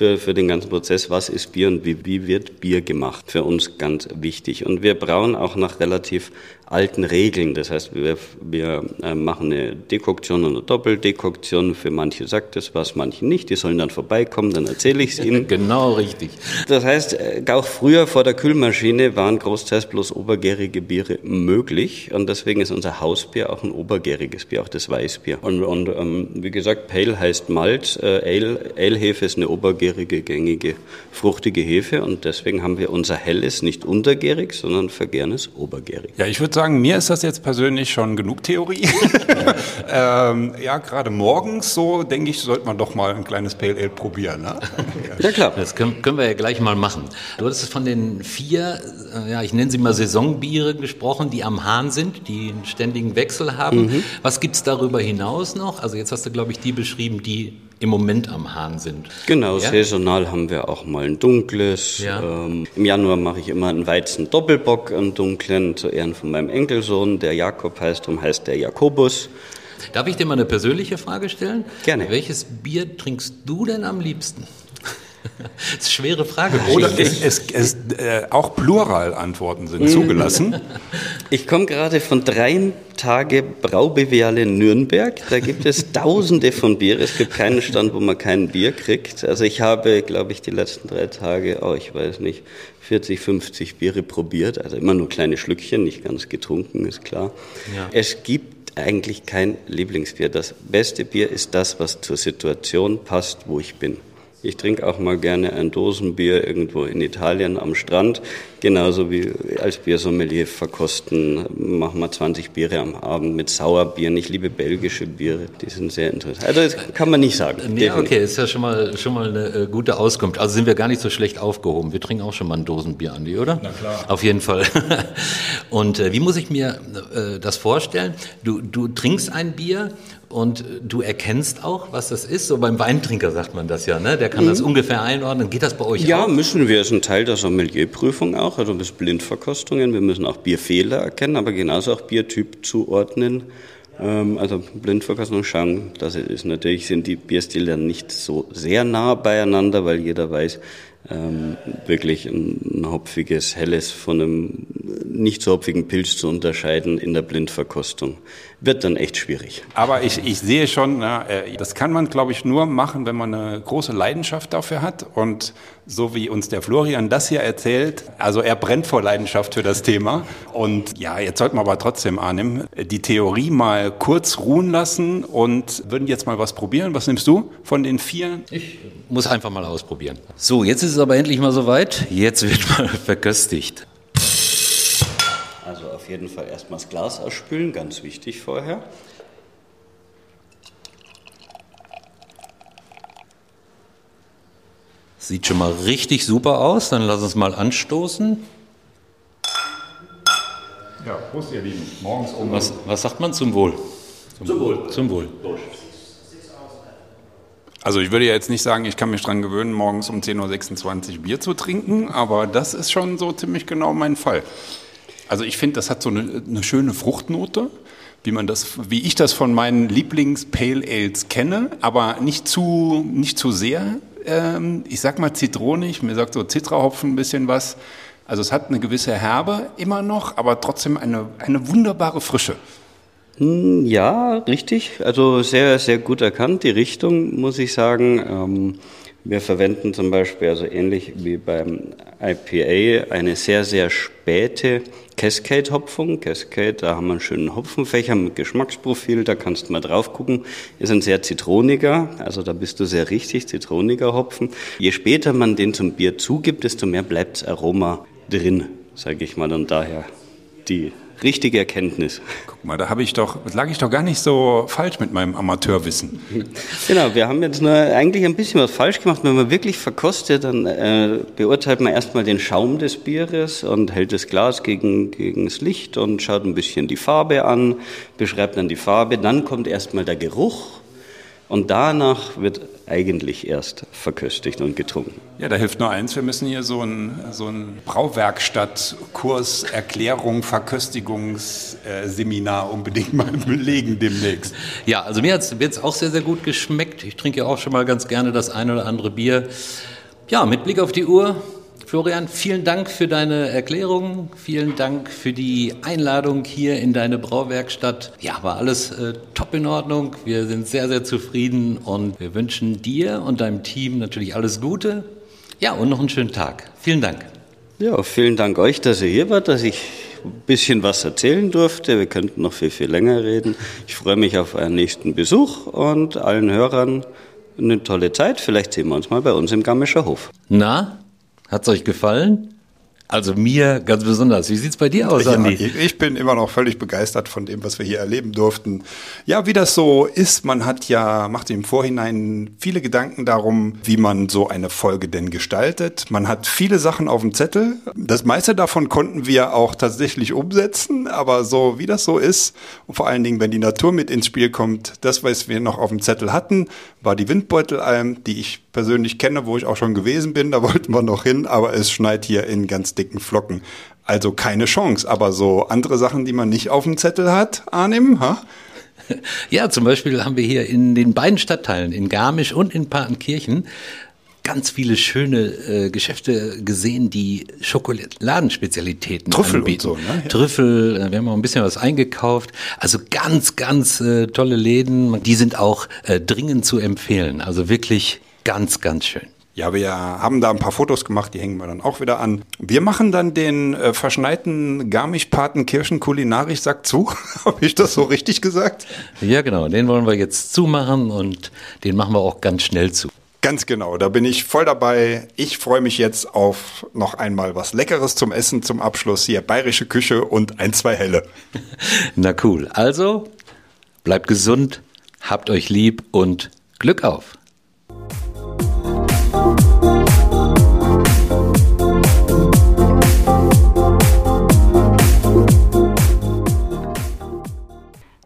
für, für den ganzen Prozess, was ist Bier und wie, wie wird Bier gemacht, für uns ganz wichtig. Und wir brauen auch nach relativ alten Regeln. Das heißt, wir, wir äh, machen eine Dekoktion und eine Doppeldekoktion. Für manche sagt es was, manche nicht. Die sollen dann vorbeikommen, dann erzähle ich es ihnen. genau richtig. Das heißt, äh, auch früher vor der Kühlmaschine waren großteils bloß obergärige Biere möglich. Und deswegen ist unser Hausbier auch ein obergäriges Bier, auch das Weißbier. Und, und ähm, wie gesagt, Pale heißt Malt. Äh, Ale, Ale-Hefe ist eine obergärige, gängige, fruchtige Hefe. Und deswegen haben wir unser Helles nicht untergärig, sondern vergärnes obergärig. Ja, ich würde sagen, mir ist das jetzt persönlich schon genug Theorie. ähm, ja, gerade morgens so, denke ich, sollte man doch mal ein kleines Pale Ale probieren. Ne? ja, klar. Das können, können, wir ja gleich mal machen. Du hattest von den vier, äh, ja, ich nenne sie mal Saisonbiere gesprochen, die am Hahn sind, die einen ständigen Wechsel haben. Mhm. Was es darüber hinaus noch? Also jetzt hast du, glaube ich, die beschrieben, die im Moment am Hahn sind. Genau, ja? saisonal haben wir auch mal ein dunkles. Ja. Ähm, Im Januar mache ich immer einen Weizen Doppelbock, einen dunklen, zu Ehren von meinem Enkelsohn, der Jakob heißt, darum heißt der Jakobus. Darf ich dir mal eine persönliche Frage stellen? Gerne. Welches Bier trinkst du denn am liebsten? Das ist eine schwere Frage. Oder es, es, es, äh, auch Pluralantworten sind zugelassen. Ich komme gerade von drei Tage Braubeweale in Nürnberg. Da gibt es tausende von Bier. Es gibt keinen Stand, wo man kein Bier kriegt. Also ich habe, glaube ich, die letzten drei Tage, oh, ich weiß nicht, 40, 50 Biere probiert. Also immer nur kleine Schlückchen, nicht ganz getrunken, ist klar. Ja. Es gibt eigentlich kein Lieblingsbier. Das beste Bier ist das, was zur Situation passt, wo ich bin. Ich trinke auch mal gerne ein Dosenbier irgendwo in Italien am Strand. Genauso wie als Biersommelier verkosten, machen wir 20 Biere am Abend mit Sauerbieren. Ich liebe belgische Biere, die sind sehr interessant. Also das kann man nicht sagen. Ja, okay, ist ja schon mal, schon mal eine äh, gute Auskunft. Also sind wir gar nicht so schlecht aufgehoben. Wir trinken auch schon mal ein Dosenbier, Andi, oder? Na klar. Auf jeden Fall. Und äh, wie muss ich mir äh, das vorstellen? Du, du trinkst ein Bier und du erkennst auch, was das ist. So beim Weintrinker sagt man das ja, ne? Der kann mhm. das ungefähr einordnen. Geht das bei euch ja, auch? Ja, müssen wir. Das ist ein Teil der Sommelierprüfung auch. Also bis Blindverkostungen. Wir müssen auch Bierfehler erkennen, aber genauso auch Biertyp zuordnen Ähm, also Blindverkostung schauen, dass es ist. Natürlich sind die Bierstile nicht so sehr nah beieinander, weil jeder weiß, ähm, wirklich ein hopfiges, helles von einem nicht so hopfigen Pilz zu unterscheiden in der Blindverkostung. Wird dann echt schwierig. Aber ich, ich sehe schon, na, äh, das kann man, glaube ich, nur machen, wenn man eine große Leidenschaft dafür hat. Und so wie uns der Florian das hier erzählt, also er brennt vor Leidenschaft für das Thema. Und ja, jetzt sollten wir aber trotzdem, Arnim, die Theorie mal kurz ruhen lassen und würden jetzt mal was probieren. Was nimmst du von den vier? Ich muss einfach mal ausprobieren. So, jetzt ist es aber endlich mal soweit. Jetzt wird mal verköstigt. Also auf jeden Fall erstmal das Glas ausspülen, ganz wichtig vorher. Sieht schon mal richtig super aus. Dann lass uns mal anstoßen. Ja, Prost, ihr Lieben. Morgens um. Was, was sagt man zum Wohl? Zum Wohl. Zum Wohl. Also ich würde ja jetzt nicht sagen, ich kann mich dran gewöhnen, morgens um 10.26 Uhr Bier zu trinken, aber das ist schon so ziemlich genau mein Fall. Also ich finde, das hat so eine, eine schöne Fruchtnote, wie man das, wie ich das von meinen Lieblings-Pale Ales kenne, aber nicht zu, nicht zu sehr. Ähm, ich sag mal zitronig, mir sagt so Zitrahopfen ein bisschen was. Also es hat eine gewisse Herbe immer noch, aber trotzdem eine, eine wunderbare Frische. Hm, Ja, richtig. Also sehr, sehr gut erkannt, die Richtung, muss ich sagen. Ähm, wir verwenden zum Beispiel, also ähnlich wie beim IPA, eine sehr, sehr späte Cascade-Hopfung. Cascade, da haben wir einen schönen Hopfenfächer mit Geschmacksprofil, da kannst du mal drauf gucken. Ist ein sehr zitroniger, also da bist du sehr richtig, zitroniger Hopfen. Je später man den zum Bier zugibt, desto mehr bleibt Aroma drin, sage ich mal. Und daher die richtige Erkenntnis. Guck mal, da habe ich doch, lag ich doch gar nicht so falsch mit meinem Amateurwissen. Genau, wir haben jetzt nur eigentlich ein bisschen was falsch gemacht. Wenn man wirklich verkostet, dann äh, beurteilt man erstmal den Schaum des Bieres und hält das Glas gegen, gegen das Licht und schaut ein bisschen die Farbe an, beschreibt dann die Farbe. Dann kommt erstmal der Geruch und danach wird eigentlich erst verköstigt und getrunken. Ja, da hilft nur eins, wir müssen hier so ein, so ein Brauwerkstattkurs, Erklärung, Verköstigungsseminar unbedingt mal belegen demnächst. Ja, also mir hat es auch sehr, sehr gut geschmeckt. Ich trinke ja auch schon mal ganz gerne das eine oder andere Bier. Ja, mit Blick auf die Uhr. Florian, vielen Dank für deine Erklärung. Vielen Dank für die Einladung hier in deine Brauwerkstatt. Ja, war alles äh, top in Ordnung. Wir sind sehr, sehr zufrieden und wir wünschen dir und deinem Team natürlich alles Gute. Ja, und noch einen schönen Tag. Vielen Dank. Ja, vielen Dank euch, dass ihr hier wart, dass ich ein bisschen was erzählen durfte. Wir könnten noch viel, viel länger reden. Ich freue mich auf euren nächsten Besuch und allen Hörern eine tolle Zeit. Vielleicht sehen wir uns mal bei uns im Garmischer Hof. Na, hat's euch gefallen? Also mir ganz besonders. Wie sieht's bei dir aus, Ja, Andi? ich, ich bin immer noch völlig begeistert von dem, was wir hier erleben durften. Ja, wie das so ist, man hat ja, macht im Vorhinein viele Gedanken darum, wie man so eine Folge denn gestaltet. Man hat viele Sachen auf dem Zettel. Das meiste davon konnten wir auch tatsächlich umsetzen, aber so wie das so ist, und vor allen Dingen, wenn die Natur mit ins Spiel kommt, das, was wir noch auf dem Zettel hatten, war die Windbeutelalm, die ich persönlich kenne, wo ich auch schon gewesen bin, da wollten wir noch hin, aber es schneit hier in ganz dicken Flocken. Also keine Chance, aber so andere Sachen, die man nicht auf dem Zettel hat, Arnim, ha? Ja, zum Beispiel haben wir hier in den beiden Stadtteilen, in Garmisch und in Partenkirchen, ganz viele schöne äh, Geschäfte gesehen, die Schokoladenspezialitäten Trüffel und anbieten. so, ne? Ja. Trüffel, äh, wir haben auch ein bisschen was eingekauft. Also ganz, ganz äh, tolle Läden. Die sind auch äh, dringend zu empfehlen. Also wirklich ganz, ganz schön. Ja, wir haben da ein paar Fotos gemacht, die hängen wir dann auch wieder an. Wir machen dann den äh, verschneiten Garmisch-Partenkirchen Kulinarisch-Sack zu. Habe ich das so richtig gesagt? Ja, genau. Den wollen wir jetzt zumachen und den machen wir auch ganz schnell zu. Ganz genau, da bin ich voll dabei. Ich freue mich jetzt auf noch einmal was Leckeres zum Essen zum Abschluss hier. Bayerische Küche und ein, zwei Helle. Na cool. Also, bleibt gesund, habt euch lieb und Glück auf.